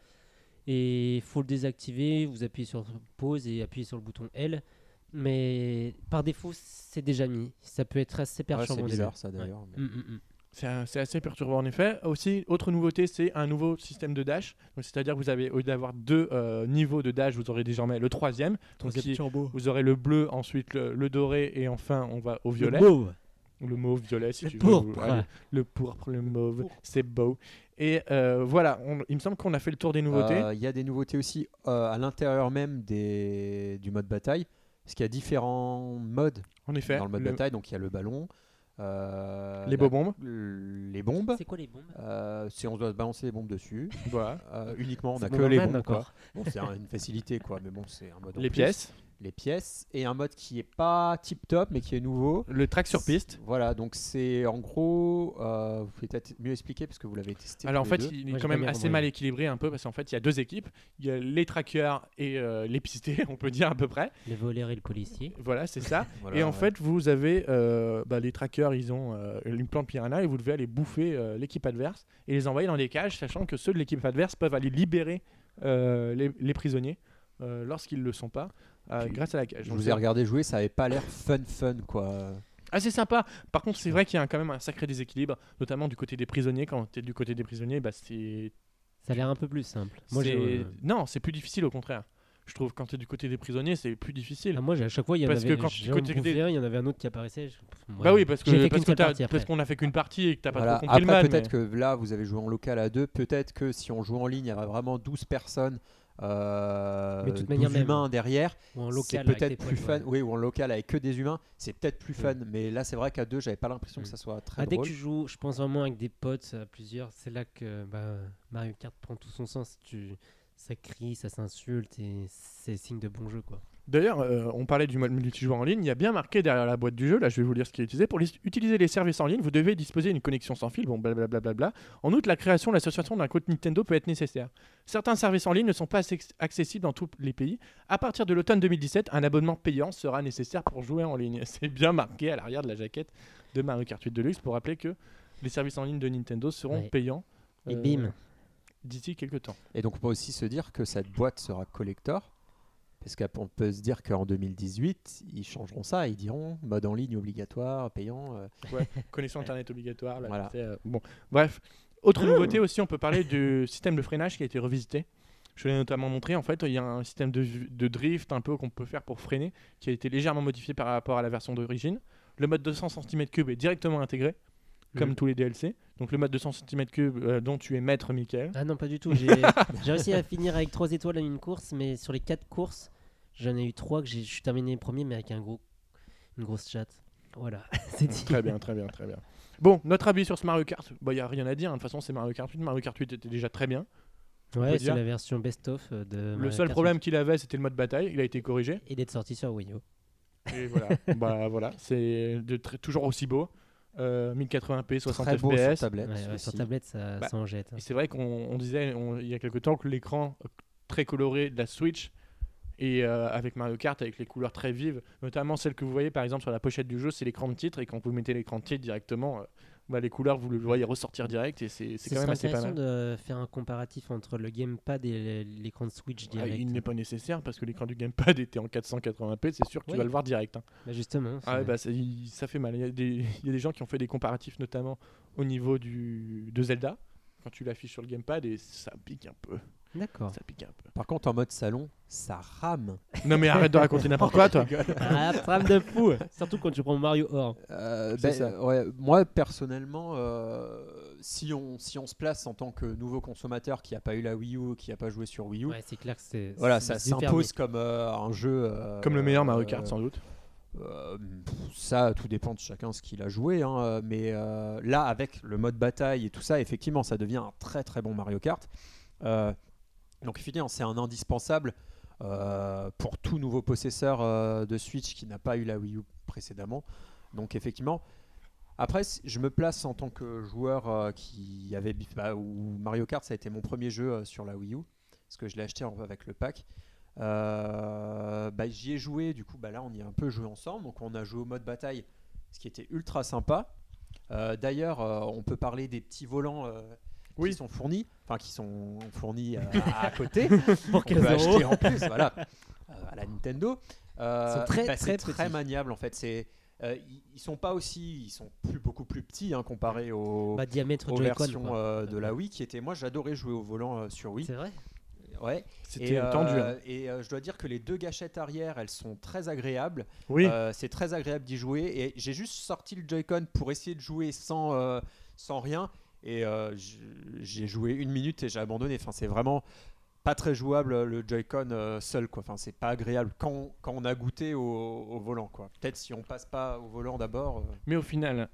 Et il faut le désactiver, vous appuyez sur pause et appuyez sur le bouton L. Mais par défaut, c'est déjà mis. Ça peut être assez Ouais, perturbant. c'est au bizarre début. ça d'ailleurs. mais- Mm, mm, mm. C'est assez perturbant en effet. Aussi, autre nouveauté, c'est un nouveau système de dash. C'est-à-dire que vous avez, au lieu d'avoir deux euh, niveaux de dash, vous aurez désormais le troisième. Donc, qui- vous aurez le bleu, ensuite le, le doré et enfin on va au violet. Ou le mauve violet, si Le tu pourpre. veux. Le pourpre, le mauve, c'est beau. Et euh, voilà, on- il me semble qu'on a fait le tour des nouveautés. Euh, Il y a des nouveautés aussi euh, à l'intérieur même des, du mode bataille. Parce qu'il y a différents modes en effet, dans le mode le- bataille. Donc il y a le ballon, euh, les la- bombes. les bombes. C'est quoi les bombes? Euh, si on doit se balancer les bombes dessus, Voilà. Euh, uniquement on a C'est que les bombes. Bon, c'est un- une facilité quoi, mais bon, c'est un mode. en Les plus. Les pièces et un mode qui est pas tip top mais qui est nouveau. le track sur piste. Voilà, donc c'est en gros, euh, vous pouvez peut-être mieux expliquer parce que vous l'avez testé. Alors en fait, deux. il est quand même assez mal équilibré un peu parce qu'en fait, il y a deux équipes. Il y a les trackers et euh, les pistés, on peut dire à peu près. Les voleurs et le policier. Voilà, c'est ça. Voilà, et en ouais. fait, vous avez euh, bah, les trackers, ils ont euh, une plante piranha et vous devez aller bouffer euh, l'équipe adverse et les envoyer dans des cages, sachant que ceux de l'équipe adverse peuvent aller libérer euh, les, les prisonniers euh, lorsqu'ils ne le sont pas euh, grâce à la cage. je vous ai c'est regardé jouer, ça avait pas l'air fun fun quoi. assez sympa. Par contre, c'est vrai qu'il y a quand même un sacré déséquilibre, notamment du côté des prisonniers. Quand tu es du côté des prisonniers, bah, c'est. Ça a l'air un peu plus simple. Moi, c'est- j'ai- Non, c'est plus difficile au contraire. Je trouve quand tu es du côté des prisonniers, c'est plus difficile. Ah, moi, à chaque fois, il y en Parce que avait. quand- côté des- un, il y en avait un autre qui apparaissait. je- Bah oui, parce que parce que qu'on a fait qu'une partie et que t'as pas Voilà. trop compris Après, peut-être mais- que là, vous avez joué en local à deux. Peut-être que si on joue en ligne, il y aura vraiment 12 personnes. Euh, Mais toute 12 manière, même. humains derrière, Ou en c'est local. peut-être plus fun. ouais. Oui, ou en local avec que des humains, c'est peut-être plus Mm. fun. Mais là, c'est vrai qu'à deux, j'avais pas l'impression que Mm. ça soit très Ah, dès que tu joues, je pense vraiment avec des potes à plusieurs, c'est là que bah, Mario Kart prend tout son sens. Tu, ça crie, ça s'insulte et c'est signe de bon jeu quoi. D'ailleurs, euh, on parlait du mode multijoueur en ligne. Il y a bien marqué derrière la boîte du jeu. Là, je vais vous lire ce qui est utilisé. Pour les- utiliser les services en ligne, vous devez disposer d'une connexion sans fil. Bon, blablabla. Bla, bla, bla. En outre, la création de l'association d'un compte Nintendo peut être nécessaire. Certains services en ligne ne sont pas acce- accessibles dans tous les pays. À partir de l'automne 2017, un abonnement payant sera nécessaire pour jouer en ligne. C'est bien marqué à l'arrière de la jaquette de Mario Kart 8 Deluxe pour rappeler que les services en ligne de Nintendo seront Ouais. payants. Et euh, bim. D'ici quelques temps. Et donc, on peut aussi se dire que cette boîte sera collector. Parce qu'on peut se dire qu'en 2018, ils changeront ça. Ils diront mode en ligne obligatoire, payant. euh, Connexion internet obligatoire. là, Voilà. euh, bon. Bref, autre nouveauté aussi, on peut parler du système de freinage qui a été revisité. Je l'ai notamment montré, en fait, il y a un système de, de drift un peu qu'on peut faire pour freiner qui a été légèrement modifié par rapport à la version d'origine. Le mode 200 cm3 est directement intégré, comme tous les DLC. Donc le mode 200 cm3 euh, dont tu es maître, Michael. Ah non, pas du tout. J'ai j'ai réussi à finir avec 3 étoiles en une course, mais sur les 4 courses, j'en ai eu 3 que j'ai- je suis terminé premier, mais avec un gros, une grosse chatte. Voilà, c'est dit. Très bien, très bien, très bien. Bon, notre avis sur ce Mario Kart, il n'y a rien à dire. hein. De toute façon, c'est Mario Kart 8. Mario Kart 8 était déjà très bien. Ouais, c'est la version best-of euh, de. Le Mario seul Kart problème qu'il avait, c'était le mode bataille. Il a été corrigé. Et d'être sorti sur Wii U. Et voilà, bah voilà, c'est toujours aussi beau. Euh, 1080p, 60 très beau fps. sur tablette. Ouais, ouais, sur tablette, ça, Bah, ça en jette. hein. Et c'est vrai qu'on on disait on- il y a quelque temps que l'écran très coloré de la Switch et euh, avec Mario Kart avec les couleurs très vives, notamment celles que vous voyez par exemple sur la pochette du jeu, c'est l'écran de titre et quand vous mettez l'écran de titre directement, euh, bah, les couleurs vous le voyez ressortir direct et c'est c'est Ce quand même assez pas intéressant mal. de faire un comparatif entre le gamepad et l'écran de Switch Ah, direct. il n'est pas nécessaire parce que l'écran du gamepad était en 480p, c'est sûr que tu vas le voir direct. hein. Bah, justement. Ah bah, ça, il- ça fait mal. Il y, a des, il y a des gens qui ont fait des comparatifs, notamment au niveau du, de Zelda, quand tu l'affiches sur le gamepad, et ça pique un peu. D'accord. Ça pique un peu. Par contre, en mode salon, ça rame. Non mais arrête de raconter n'importe quoi, toi. Ah, trame de fou Surtout quand tu prends Mario Or. Euh, ben, ça. ouais, moi, personnellement, euh, si, on, si on se place en tant que nouveau consommateur qui n'a pas eu la Wii U, qui n'a pas joué sur Wii U, Ouais, c'est clair que c'est. voilà, ça s'impose comme euh, un jeu. euh, Comme le meilleur Mario euh, Kart, sans doute. Euh, ça, tout dépend de chacun ce qu'il a joué. hein, mais euh, là, avec le mode bataille et tout ça, effectivement, ça devient un très très bon Mario Kart. Euh, donc, effectivement, c'est un indispensable euh, pour tout nouveau possesseur euh, de Switch qui n'a pas eu la Wii U précédemment. Donc, effectivement. Après, je me place en tant que joueur euh, qui avait bah, où Mario Kart, ça a été mon premier jeu sur la Wii U, parce que je l'ai acheté avec le pack. Bah, J'y ai joué, du coup, bah, là on y a un peu joué ensemble. Donc on a joué au mode bataille, ce qui était ultra sympa. D'ailleurs, on peut parler des petits volants Oui. qui sont fournis, enfin qui sont fournis euh, à côté. Pour on 15 peut euros. acheter en plus, voilà, euh, à la Nintendo. Euh, Ils sont très, bah, c'est très très maniable en fait. C'est euh, ils, sont pas aussi, ils sont plus, beaucoup plus petits hein, comparés aux, Bah, diamètre aux versions euh, de la Wii qui étaient. Moi, j'adorais jouer au volant euh, sur Wii. C'est vrai Ouais. C'était Et, euh, tendu. hein. et euh, je dois dire que les deux gâchettes arrière, elles sont très agréables. Oui, Euh, c'est très agréable d'y jouer. Et j'ai juste sorti le Joy-Con pour essayer de jouer sans, euh, sans rien. Et euh, j'ai joué une minute et j'ai abandonné. Enfin, c'est vraiment pas très jouable euh, le Joy-Con euh, seul. Quoi. Enfin, c'est pas agréable quand, on- quand on a goûté au, au volant. quoi. Peut-être si on passe pas au volant d'abord. euh, mais au final,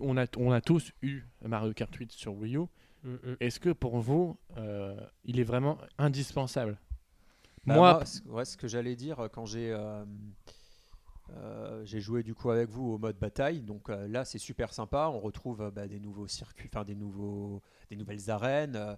on a, on a tous eu Mario Kart 8 sur Wii U. Mm. Est-ce que pour vous, euh, il est vraiment indispensable? Bah, Moi, moi, ouais, ce que j'allais dire quand j'ai euh, euh, j'ai joué du coup avec vous au mode bataille, donc euh, là c'est super sympa. On retrouve euh, bah, des nouveaux circuits, enfin des nouveaux, des nouvelles arènes,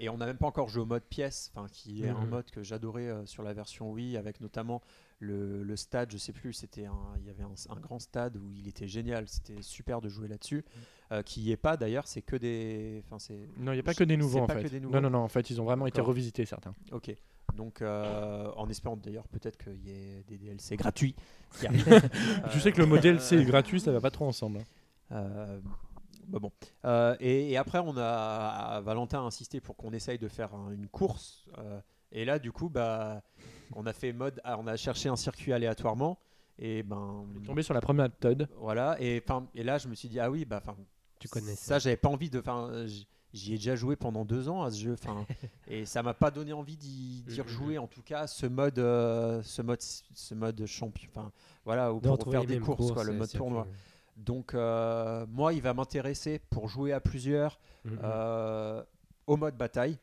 et on n'a même pas encore joué au mode pièce, enfin qui est un Mhm. mode que j'adorais sur la version Wii, avec notamment le, le stade. Je sais plus, c'était un, il y avait un, un grand stade où il était génial. C'était super de jouer là-dessus. Euh, qui y est pas d'ailleurs, c'est que des, enfin c'est non, il n'y a pas que des nouveaux en pas fait. que des nouveaux Non, non, non, en fait, ils ont vraiment été revisités certains. Ok. Donc, euh, en espérant d'ailleurs peut-être qu'il y ait des DLC gratuits. qui arrivent. Je sais que le modèle Euh, C est gratuit, ça va pas trop ensemble. hein. euh, bah bon. Euh, et, et après, on a Valentin a insisté pour qu'on essaye de faire un- une course. euh, et là, du coup, bah, on a fait mode, ah, on a cherché un circuit aléatoirement. Et ben, Tombé sur la première Todd. voilà. Et, 'fin, et là, je me suis dit, ah oui, bah, 'fin, Tu connais ça. J'avais pas envie de. 'fin, euh, j- J'y ai déjà joué pendant deux ans à ce jeu, 'fin, et ça m'a pas donné envie d'y d'y Mhm. rejouer. En tout cas, ce mode, euh, ce mode, ce mode champion, enfin voilà, où pour faire des courses, quoi, le mode tournoi. Donc euh, moi, il va m'intéresser pour jouer à plusieurs Mm, mm. euh, au mode bataille.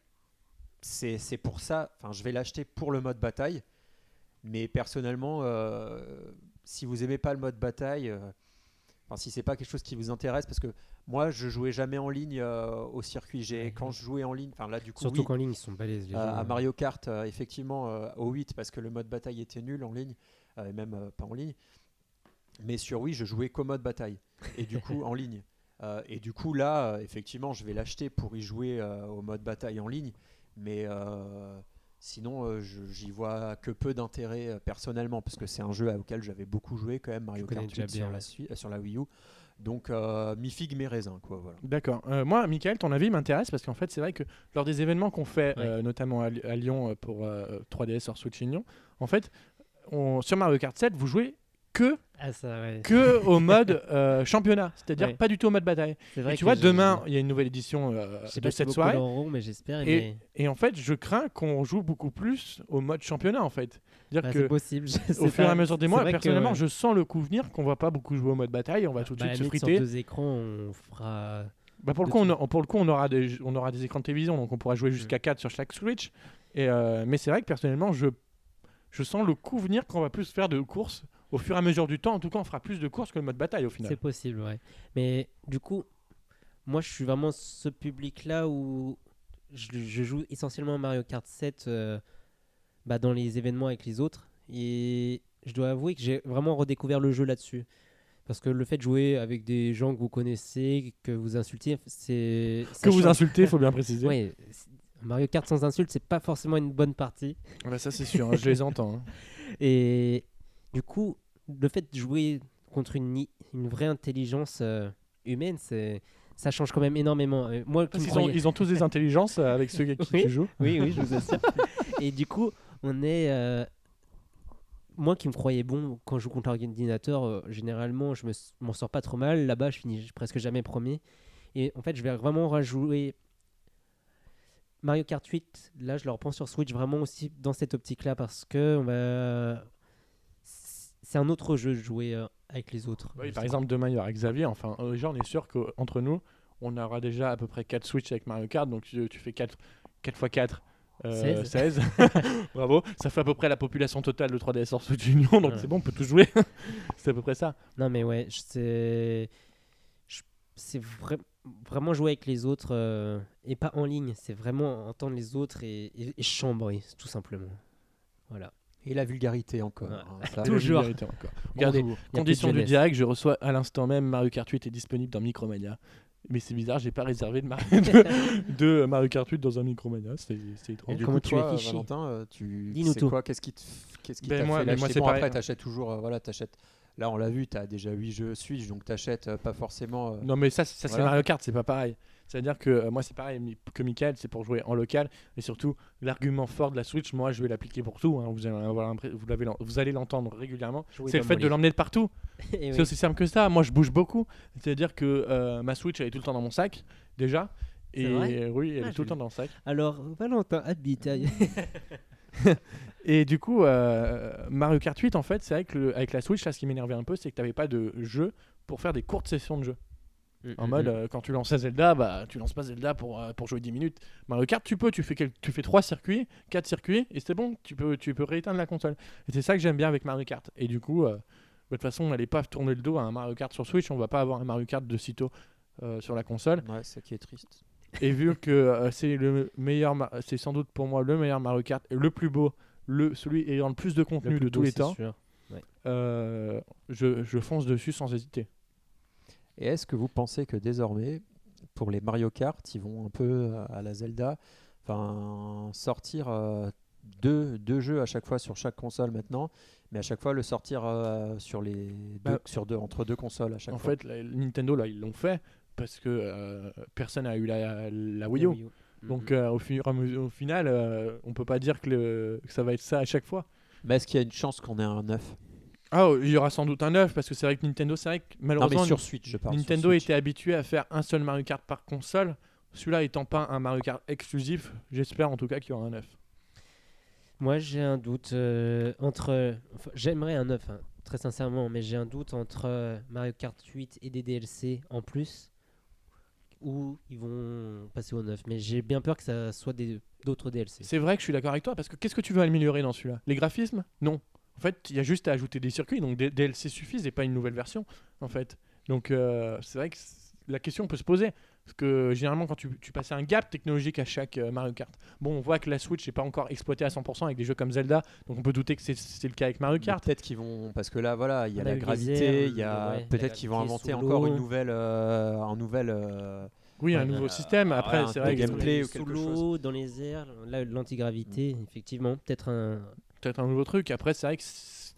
C'est pour ça, enfin, je vais l'acheter pour le mode bataille. Mais personnellement, si vous aimez pas le mode bataille, enfin, si c'est pas quelque chose qui vous intéresse, parce que moi, je jouais jamais en ligne euh, au circuit. J'ai quand je jouais en ligne, enfin là, du coup, Surtout oui, qu'en ligne, ils sont balèzes. les euh, gens, à hein. Mario Kart, euh, effectivement, euh, au 8, parce que le mode bataille était nul en ligne, euh, et même euh, pas en ligne. Mais sur Wii, je jouais qu'au mode bataille, et du coup en ligne. Euh, et du coup, là, euh, effectivement, je vais l'acheter pour y jouer euh, au mode bataille en ligne. Mais euh, sinon, euh, j'y vois que peu d'intérêt euh, personnellement, parce que c'est un jeu auquel j'avais beaucoup joué quand même, Mario Kart déjà 8 sur, bien, la ouais. sui- euh, sur la Wii U. Donc, euh, mi figue, mes raisins, quoi, voilà. D'accord. Euh, moi, Michael, ton avis m'intéresse parce qu'en fait, c'est vrai que lors des événements qu'on fait, Ouais. euh, notamment à, Lyon pour euh, 3DS hors Switch Union, en fait, on- sur Mario Kart 7, vous jouez que, Ah, ça, ouais. que au mode euh, championnat, c'est-à-dire Ouais. pas du tout au mode bataille. Et vrai tu vois, demain, il y a une nouvelle édition euh, je sais de pas si cette beaucoup soirée. l'auront, mais j'espère. Et, mais- et en fait, je crains qu'on joue beaucoup plus au mode championnat, en fait. Dire Bah, que possible. au fur et à mesure des mois, que, personnellement, ouais. je sens le coup venir qu'on va pas beaucoup jouer au mode bataille, on va tout de Bah, suite se friter. Sur deux écrans, on fera. Bah pour, le coup, on, pour le coup, on aura des, on aura des écrans de télévision, donc on pourra jouer jusqu'à 4 sur chaque Switch. Et, euh, mais c'est vrai que personnellement, je, je sens le coup venir qu'on va plus faire de courses au fur et à mesure du temps. En tout cas, on fera plus de courses que le mode bataille au final. C'est possible, ouais. Mais du coup, moi, je suis vraiment ce public-là où je, je joue essentiellement à Mario Kart 7 euh, bah, dans les événements avec les autres. Et je dois avouer que j'ai vraiment redécouvert le jeu là-dessus. Parce que le fait de jouer avec des gens que vous connaissez, que vous insultez, c'est. Que vous insultez, il faut bien préciser. C'est- Mario Kart sans insulte, c'est pas forcément une bonne partie. Bah, ça, c'est sûr, hein, je les entends. hein. Et du coup, le fait de jouer contre une, vraie intelligence euh, humaine, c'est ça change quand même énormément. Euh, moi, qui me ont, croyais- ils ont tous des intelligences euh, avec ceux avec qui Oui. tu joues. Oui, oui, je vous assure. Et du coup, on est. euh, Moi qui me croyais bon quand je joue contre l'ordinateur, généralement, je me m'en sors pas trop mal. Là-bas, je finis presque jamais premier. Et en fait, je vais vraiment rejouer Mario Kart 8. Là, je le reprends sur Switch vraiment aussi dans cette optique-là parce que on va. C'est un autre jeu de jouer euh, avec les autres. Oui, par exemple, demain, il y aura Xavier. Enfin, euh, déjà, on est sûr qu'entre nous, on aura déjà à peu près 4 Switch avec Mario Kart. Donc, tu, tu fais 4, 4 x 4. 16. 16. Bravo. Ça fait à peu près la population totale de 3DS hors Switch Union. Donc, Ouais. c'est bon, on peut tout jouer. c'est à peu près ça. Non, mais ouais, c'est. C'est vra- vraiment jouer avec les autres euh, et pas en ligne. C'est vraiment entendre les autres et, et, et chambrer, tout simplement. Voilà. Et la vulgarité encore. Ouais. hein, ça. Et la Toujours. vulgarité encore. Regardez, condition du direct, je reçois à l'instant même Mario Kart 8 est disponible dans Micromania. Mais c'est bizarre, j'ai pas réservé de, Mar- de, de Mario Kart 8 dans un Micromania. C'est c'est Et étrange. du Comment coup, tu es toi, fiché Valentin, euh, tu tout. quoi Qu'est-ce qui te- qu'est-ce qui Ben t'a moi- fait mais moi, Bon, après, t'achètes toujours, euh, voilà, t'achètes Là, on l'a vu, tu as déjà 8 jeux Switch, donc tu achètes pas forcément. euh, Non, mais ça, ça c'est Voilà. Mario Kart, c'est pas pareil. C'est-à-dire que euh, moi, c'est pareil que Michael, c'est pour jouer en local. Et surtout, l'argument fort de la Switch, moi, je vais l'appliquer pour tout. hein. Vous, allez avoir l'impré- vous, allez l'entendre régulièrement. C'est le fait de l'emmener de partout. Eh C'est oui. aussi simple que ça. Moi, je bouge beaucoup. C'est-à-dire que euh, ma Switch, elle est tout le temps dans mon sac, déjà. Et euh, oui, elle Ah, est tout le temps dans le sac. Alors, Valentin habite. Et du coup, euh, Mario Kart 8, en fait, c'est vrai que le- avec la Switch, là, ce qui m'énervait un peu, c'est que tu n'avais pas de jeu pour faire des courtes sessions de jeu. En Mm, mode, mm, euh, quand tu lances Zelda, bah, tu lances pas Zelda pour, euh, pour jouer 10 minutes. Mario Kart, tu peux, tu fais, quel- tu fais 3 circuits, 4 circuits, et c'est bon, tu peux, tu peux rééteindre la console. Et c'est ça que j'aime bien avec Mario Kart. Et du coup, euh, de toute façon, on n'allait pas tourner le dos à un Mario Kart sur Switch, on va pas avoir un Mario Kart de sitôt euh, sur la console. Ouais, c'est ça qui est triste. Et vu que euh, c'est le meilleur, c'est sans doute pour moi le meilleur Mario Kart, et le plus beau, le, celui ayant le plus de Le contenu plus de tous beau, les temps, sûr. euh, je, je fonce dessus sans hésiter. Et est-ce que vous pensez que désormais, pour les Mario Kart, ils vont un peu euh, à la Zelda, enfin sortir euh, deux, deux jeux à chaque fois sur chaque console maintenant, mais à chaque fois le sortir euh, sur les Bah, sur deux, entre deux consoles à chaque En fois? fait, la- Nintendo, là, ils l'ont fait parce que euh, personne n'a eu la, la Wii La U. Wii U. Mm, Donc mm. au, final, euh, on peut pas dire que, le- que ça va être ça à chaque fois. Mais est-ce qu'il y a une chance qu'on ait un neuf? Ah, il y aura sans doute un neuf parce que c'est vrai que Nintendo, c'est vrai que Non, malheureusement, mais sur Switch, je parle. sur Nintendo Switch. était habitué à faire un seul Mario Kart par console. Celui-là étant pas un Mario Kart exclusif, j'espère en tout cas qu'il y aura un neuf. Moi, j'ai un doute euh, entre. enfin, J'aimerais un 9, hein, très sincèrement, mais j'ai un doute entre euh, Mario Kart 8 et des DLC en plus, ou ils vont passer au 9. Mais j'ai bien peur que ça soit des- d'autres DLC. C'est vrai que je suis d'accord avec toi parce que qu'est-ce que tu veux améliorer dans celui-là? Les graphismes? Non. En fait, il y a juste à ajouter des circuits, donc des DLC suffisent et pas une nouvelle version, en fait. Donc euh, c'est vrai que la question peut se poser. Parce que généralement, quand tu, tu passais un gap technologique à chaque euh, Mario Kart, bon, on voit que la Switch n'est pas encore exploitée à 100% avec des jeux comme Zelda, donc on peut douter que c'est- le cas avec Mario Kart. Peut-être qu'ils vont parce que là voilà il y a la les gravité, airs, il y a ouais, la peut-être qu'ils vont inventer encore une nouvelle euh, un nouvel euh, Oui, un nouveau euh, système. Après, ouais, c'est vrai gameplay ou Sous quelque l'eau, dans les airs, là, l'antigravité, effectivement, peut-être un. Peut-être un nouveau truc. Après, c'est vrai que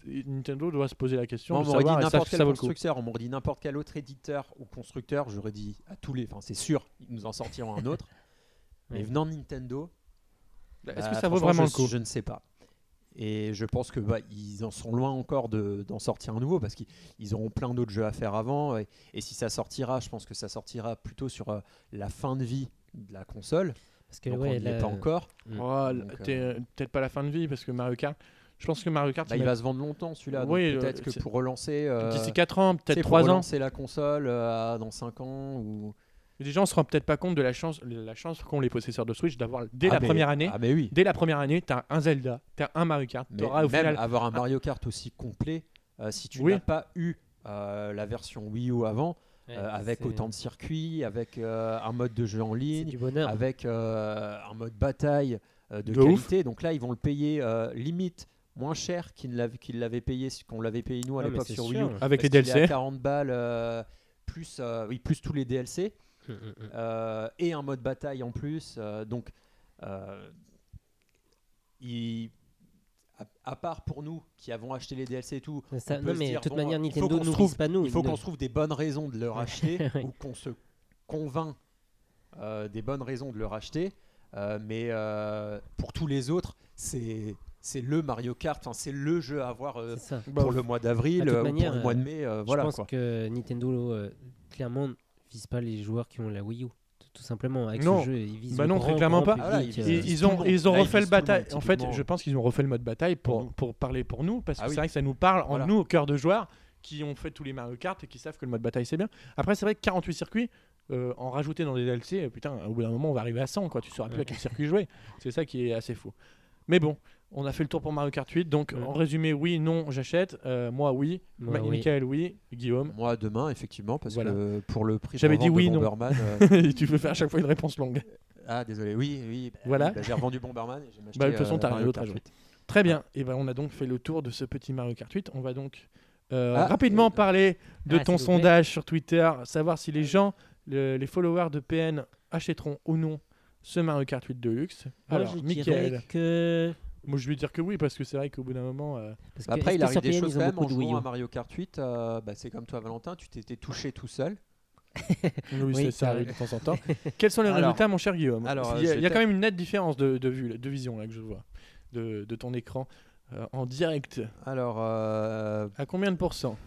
Nintendo doit se poser la question Moi, on de m'aurait dit n'importe quel constructeur, on m'aurait dit n'importe quel autre éditeur ou constructeur, j'aurais dit à tous les, enfin c'est sûr, ils nous en sortiront un autre. Mais venant de Nintendo, Est-ce bah, que ça vaut vraiment je, le coup? Je ne sais pas. Et je pense que bah, ils en sont loin encore de- d'en sortir un nouveau parce qu'ils ils auront plein d'autres jeux à faire avant. Et, et si ça sortira, je pense que ça sortira plutôt sur euh, la fin de vie de la console. Parce que, Donc ouais, on n'y est la- pas encore. Mm. Oh, euh, Peut-être pas la fin de vie parce que Mario Kart. Je pense que Mario Kart, Bah, il va- se vendre longtemps celui-là. Oui, euh, peut-être que c'est- pour relancer. euh, d'ici 4 ans, tu peut-être pour 3 ans, relancer la console euh, dans 5 ans ou les gens se rendent peut-être pas compte de la chance, la chance qu'ont les possesseurs de Switch d'avoir dès Ah, la mais- première année. Ah mais oui. Dès la première année, t'as un Zelda, t'as un Mario Kart, Mais t'auras au même final. avoir un Mario Kart aussi complet, euh, si tu Oui. n'as pas eu euh, la version Wii U avant, Ouais, euh, avec autant de circuits, avec euh, un mode de jeu en ligne, du bonheur. avec euh, un mode bataille euh, de, De ouf. qualité. Donc là, ils vont le payer euh, limite moins cher l'avaient- qu'ils l'avaient payé, qu'on l'avait payé nous à Ah, l'époque sur sûr. Wii U. Avec les Parce qu'il est à DLC. 40 balles, euh, plus, euh, oui, plus tous les DLC. Mm, mm. euh, et un mode bataille en plus. euh, donc, euh, il- à part pour nous qui avons acheté les DLC et tout, Ça- on peut non, se mais dire, de toute bon, manière, Nintendo nous trouve- pas nous. il faut qu'on se trouve des bonnes raisons de le racheter Oui. ou qu'on se convainc euh, des bonnes raisons de le racheter. Euh, mais euh, pour tous les autres, c'est c'est le Mario Kart, enfin, c'est le jeu à avoir. Bah, pour le mois d'avril manière, pour le mois de mai. euh, Je voilà pense quoi. que Nintendo, clairement, vise pas les joueurs qui ont la Wii U. Tout- simplement, avec Non. ce jeu, ils visent Bah non, grand, très clairement pas. Ah là, public, ils euh, Ils, ont, ils ont Là, ils refait le bataille. En fait, je pense qu'ils ont refait le mode bataille pour, Pour- pour parler pour nous, parce que Ah oui. c'est vrai que ça nous parle en Voilà. nous, au cœur de joueurs, qui ont fait tous les Mario Kart et qui savent que le mode bataille c'est bien. Après, c'est vrai que 48 circuits, euh, en rajouter dans des DLC, euh, putain, au bout d'un moment, on va arriver à 100, quoi. Tu sauras plus à quel circuit jouer. C'est ça qui est assez fou. Mais bon, on a fait le tour pour Mario Kart 8. Donc, Ouais. en résumé, oui, non, j'achète. Euh, moi, oui. Moi, Ma- oui. Michael, oui. Guillaume. Moi demain, effectivement, parce Voilà. que pour le prix J'avais de dit oui, de non. Bomberman, euh, tu veux faire à chaque fois une réponse longue. ah désolé, oui, oui. bah, Voilà. bah, j'ai revendu Bomberman et j'ai m'acheté, Bah, de toute façon, euh, t'as rien Mario d'autre à Kart jouer. 8. Très bien. Et ben, on a donc fait le tour de ce petit Mario Kart 8. On va donc euh, Ah, rapidement parler de Ah, ton sondage sur Twitter, savoir si les gens, le- les followers de PN achèteront ou non ce Mario Kart 8 Deluxe. Moi, Alors, je Michael, que Moi, je vais dire que oui, parce que c'est vrai qu'au bout d'un moment. euh, Parce que Après, il arrive des PN, choses quand même en jouant à Mario Kart 8. euh, bah, c'est comme toi, Valentin, tu t'étais touché tout seul. Oui, Oui, ça- arrive de temps en temps. Quels sont les Alors- résultats, mon cher Guillaume alors, Il y a, il y a je quand même une nette différence de, de vue, de vision là que je vois de, de ton écran euh, en direct. Alors, euh, À combien de pourcents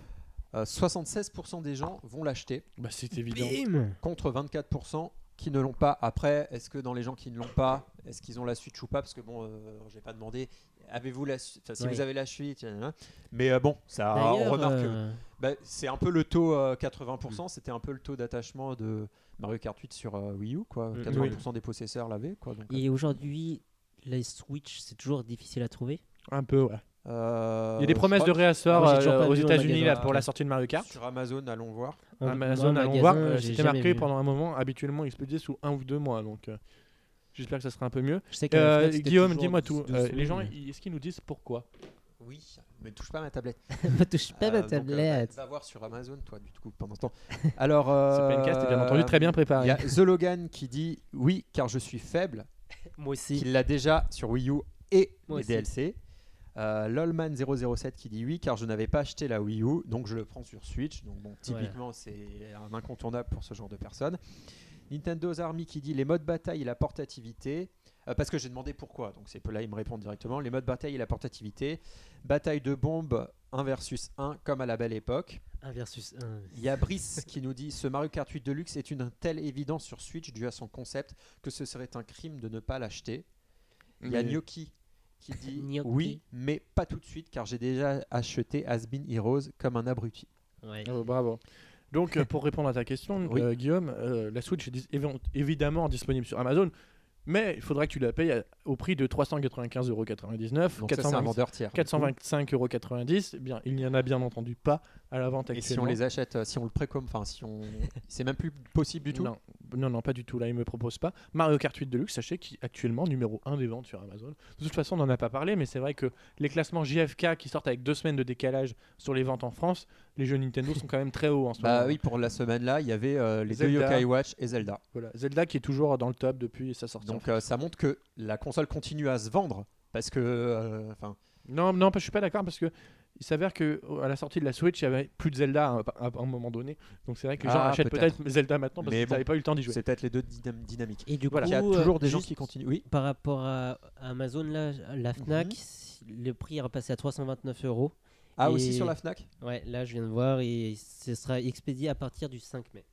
euh, 76% des gens vont l'acheter Bah, c'est évident. Bim contre 24% qui ne l'ont pas. Après, est-ce que dans les gens qui ne l'ont pas, est-ce qu'ils ont la Switch ou pas? Parce que bon, euh, j'ai pas demandé. Avez-vous la Su- enfin, si vous avez la Switch, nanana. mais euh, bon, ça on remarque. que- euh, bah, c'est un peu le taux euh, 80%. C'était un peu le taux d'attachement de Mario Kart 8 sur euh, Wii U, quoi. Mm, 80% des possesseurs l'avaient, quoi. Donc, et aujourd'hui, la Switch, c'est toujours difficile à trouver? Un peu, ouais. Euh, Il y a des promesses de réassort Moi, j'ai toujours euh, aux vu États-Unis magasin. là pour la sortie de Mario Kart. sur Amazon, allons voir. En- Amazon, allons magasin, voir. euh, j'ai C'était jamais marqué vu. pendant un moment, habituellement expédié sous un ou deux mois. Donc, euh, j'espère que ça sera un peu mieux. Je sais que Euh, c'était Guillaume, toujours dis-moi tout. Euh, les gens, ils- est-ce qu'ils nous disent pourquoi Oui, mais touche pas à ma tablette. Ne touche pas Euh, ma donc, euh, tablette. va, va voir sur Amazon, toi, du coup, pendant ce temps. Alors, euh, Ce podcast est bien entendu très bien Il préparé. y a The Logan qui dit oui, car je suis faible, Moi aussi. qu'il l'a déjà sur Wii U et Moi les aussi. DLC. Euh, Lolman007 qui dit oui, car je n'avais pas acheté la Wii U, donc je le prends sur Switch. Donc, bon, typiquement, c'est un incontournable pour ce genre de personnes. Nintendo's Army qui dit les modes bataille et la portativité. Euh, parce que j'ai demandé pourquoi, donc c'est là il me répond directement. Les modes bataille et la portativité. Bataille de bombes 1 versus 1 comme à la belle époque. 1 versus 1. Il y a Brice qui nous dit ce Mario Kart 8 Deluxe est une telle évidence sur Switch dû à son concept que ce serait un crime de ne pas l'acheter. Il y a Gnocchi qui dit Gnocchi. oui, mais pas tout de suite car j'ai déjà acheté Asbin Heroes comme un abruti. Ouais. Oh, bravo. Donc, euh, pour répondre à ta question, Oui. euh, Guillaume, euh, la Switch est dis- évi- évidemment disponible sur Amazon, mais il faudrait que tu la payes à- au prix de 395,99€, Donc ça c'est un vendeur tiers. 425,90€. Eh bien, il n'y en a bien entendu pas à la vente Et si on les achète, euh, si on le précomme, enfin si on, c'est même plus possible du tout. Non, non, non, pas du tout. Là, il me propose pas. Mario Kart 8 Deluxe, sachez qu'il est actuellement numéro 1 des ventes sur Amazon. De toute façon, on n'en a pas parlé, mais c'est vrai que les classements JFK qui sortent avec deux semaines de décalage sur les ventes en France, les jeux Nintendo sont quand même très hauts en ce Bah moment. oui, pour la semaine là, il y avait euh, les deux Zelda. Yokai Watch et Zelda. Voilà. Zelda qui est toujours dans le top depuis sa sortie. Donc euh, ça montre que la console continue à se vendre parce que, euh, Non, non, je suis pas d'accord parce que il s'avère que à la sortie de la Switch, il y avait plus de Zelda à, à- un moment donné. Donc c'est vrai que les gens Ah, achètent peut-être. Zelda maintenant parce qu'ils bon, n'avaient pas eu le temps d'y jouer. c'est peut-être les deux dynam- dynamiques. Et du Voilà. coup, Il y a toujours euh, des gens qui continuent. Oui. Par rapport à Amazon, là, la Fnac, Mhm. le prix est repassé à 329 euros. Ah aussi sur la Fnac? Ouais, là, je viens de voir et ce sera expédié à partir du 5 mai.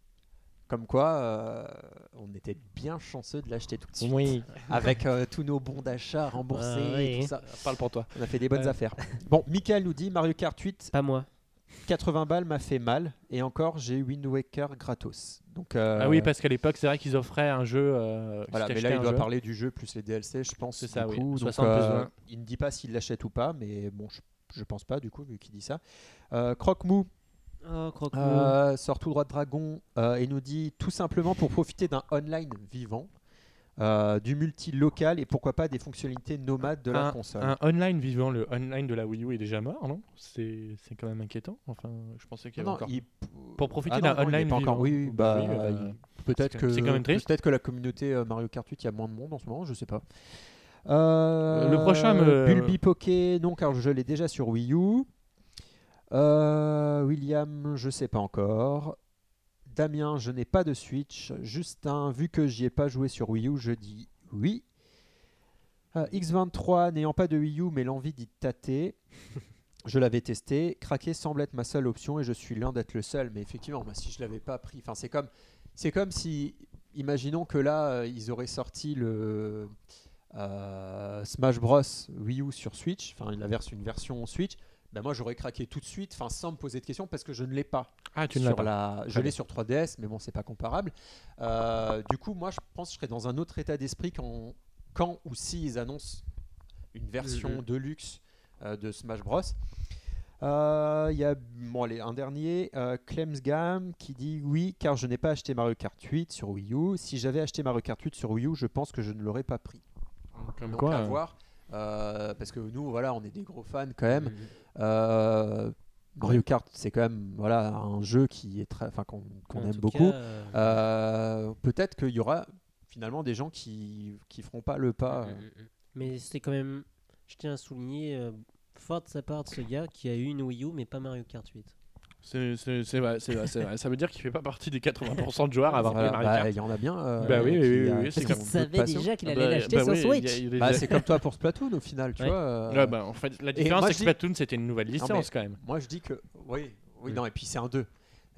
Comme quoi, euh, on était bien chanceux de l'acheter tout de suite. Oui, Avec euh, tous nos bons d'achat remboursés Ah, et oui. tout ça. parle pour toi. On a fait des bonnes Euh. affaires. Bon, Michael nous dit Mario Kart 8, Pas moi. 80 balles m'a fait mal. Et encore, j'ai Wind Waker gratos. Donc, euh, Ah oui, parce qu'à l'époque, c'est vrai qu'ils offraient un jeu. euh, si Voilà, mais t'achetais là, il un doit jeu. parler du jeu plus les DLC, je pense. C'est du ça, oui. coup. Donc, 60 plus euh, 20. il ne dit pas s'il l'achète ou pas, mais bon, je, je pense pas, du coup, vu qu'il dit ça. Euh, Croque-Mou Oh, euh, sort tout droit de Dragon euh, et nous dit tout simplement pour profiter d'un online vivant, euh, du multi local et pourquoi pas des fonctionnalités nomades de la console. Un online vivant, le online de la Wii U est déjà mort, non? C'est c'est quand même inquiétant. Enfin, je pensais qu'il y avait Non, encore. il- Pour profiter Ah d'un online encore- vivant. Oui, oui, bah, Oui, il- peut-être c'est que c'est quand même triste. Peut-être que la communauté euh, Mario Kart 8, il y a moins de monde en ce moment, je sais pas. Euh, Le prochain me- Bulby Poké, non, car je l'ai déjà sur Wii U. Euh, William, je sais pas encore. Damien, je n'ai pas de Switch. Justin, vu que j'y ai pas joué sur Wii U, je dis oui. Euh, X23, n'ayant pas de Wii U, mais l'envie d'y tâter. Je l'avais testé. Craquer semble être ma seule option et je suis loin d'être le seul. Mais effectivement, si je l'avais pas pris, enfin, c'est comme, c'est comme si, imaginons que là, euh, ils auraient sorti le euh, Smash Bros Wii U sur Switch, enfin, une version Switch. Ben moi, j'aurais craqué tout de suite, enfin, sans me poser de questions, parce que je ne l'ai pas. Ah, tu ne l'as pas. la... Je l'ai sur 3DS, mais bon, c'est pas comparable. Euh, du coup, moi, je pense que je serais dans un autre état d'esprit quand, quand ou si ils annoncent une version Mhm. de luxe euh, de Smash Bros. Euh, Il y a bon, allez, un dernier, euh, Clemsgam, qui dit oui, car je n'ai pas acheté Mario Kart 8 sur Wii U. Si j'avais acheté Mario Kart 8 sur Wii U, je pense que je ne l'aurais pas pris. Comme Donc quoi, à euh, voir, euh, parce que nous, voilà, on est des gros fans quand même. Mhm. Euh, Mario Kart, c'est quand même voilà un jeu qui est très, enfin qu'on aime beaucoup. euh, Euh, Peut-être qu'il y aura finalement des gens qui qui feront pas le pas. mm, mm, mm. Mais c'est quand même je tiens à souligner euh, fort de sa part de ce gars qui a eu une Wii U mais pas Mario Kart 8. C'est c'est- c'est vrai, c'est vrai, c'est vrai. Ça veut dire qu'il fait pas partie des 80% de joueurs à avoir Voilà, Mario bah, Kart. il y en a bien. euh, Bah oui, qui, oui, oui, oui, qui c'est ont Parce qu'il savait déjà qu'il Ah allait bah, l'acheter bah sur Switch. Bah, c'est comme toi pour Splatoon au final, tu Ouais. vois. euh, Ouais, bah, en fait, la différence, c'est que dis- Splatoon, c'était une nouvelle licence quand même. Moi, je dis que. Oui, oui, Mm. non, et puis c'est un 2.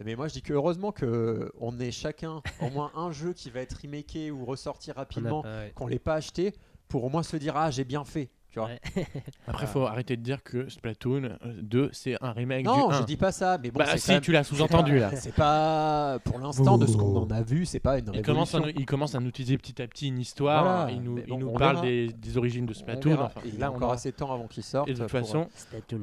Mais moi, je dis que heureusement que on ait chacun au moins un jeu qui va être remaké ou ressorti rapidement, qu'on l'ait pas acheté, pour au moins se dire ah j'ai bien fait. Tu vois. Ouais. Après, faut arrêter de dire que Splatoon euh, 2, c'est un remake Non, du 1. je dis pas ça, mais bon, bah c'est si, même- tu l'as sous-entendu là. C'est pas pour l'instant de ce qu'on en a vu, c'est pas une Il commence, à nous, il commence à nous utiliser petit à petit une histoire. Voilà, il nous, il parle des, des origines de On Splatoon. Enfin, il a on encore aura- assez de temps avant qu'il sorte. Et de toute euh, façon,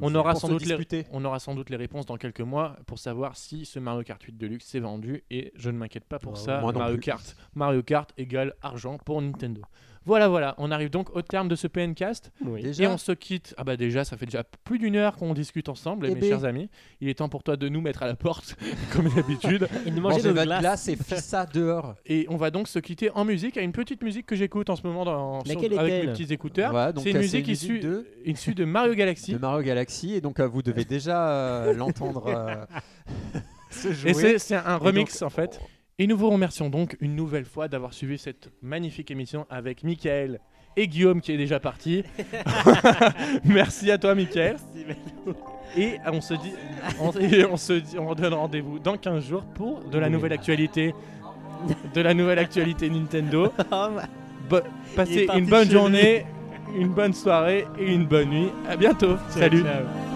on aura, sans doute les, disputer. on aura sans doute les réponses dans quelques mois pour savoir si ce Mario Kart 8 Deluxe s'est vendu. Et je ne m'inquiète pas pour Ouais, ça. Mario. Kart, Mario Kart égale argent pour Nintendo. Voilà, voilà. On arrive donc au terme de ce PNcast. Oui. Déjà, Et on se quitte. Ah bah déjà, ça fait déjà plus d'une heure qu'on discute ensemble, Eh mes ben. chers amis. Il est temps pour toi de nous mettre à la porte, comme d'habitude. Et de manger de votre glace. glace et ça dehors. Et on va donc se quitter en musique à une petite musique que j'écoute en ce moment dans, sur- avec mes petits écouteurs. Voilà, c'est une musique issue de, issue de Mario Galaxy. de Mario Galaxy et donc euh, vous devez déjà euh, l'entendre euh. Et c'est un Et remix donc, en fait. Et nous vous remercions donc une nouvelle fois d'avoir suivi cette magnifique émission avec Mickaël et Guillaume qui est déjà parti. Merci à toi Mickaël. Et on se dit, on, et on se dit, on donne rendez-vous dans 15 jours pour de la nouvelle actualité, de la nouvelle actualité Nintendo. Bo- passez une bonne journée, une bonne soirée et une bonne nuit. À bientôt. Salut. ciao.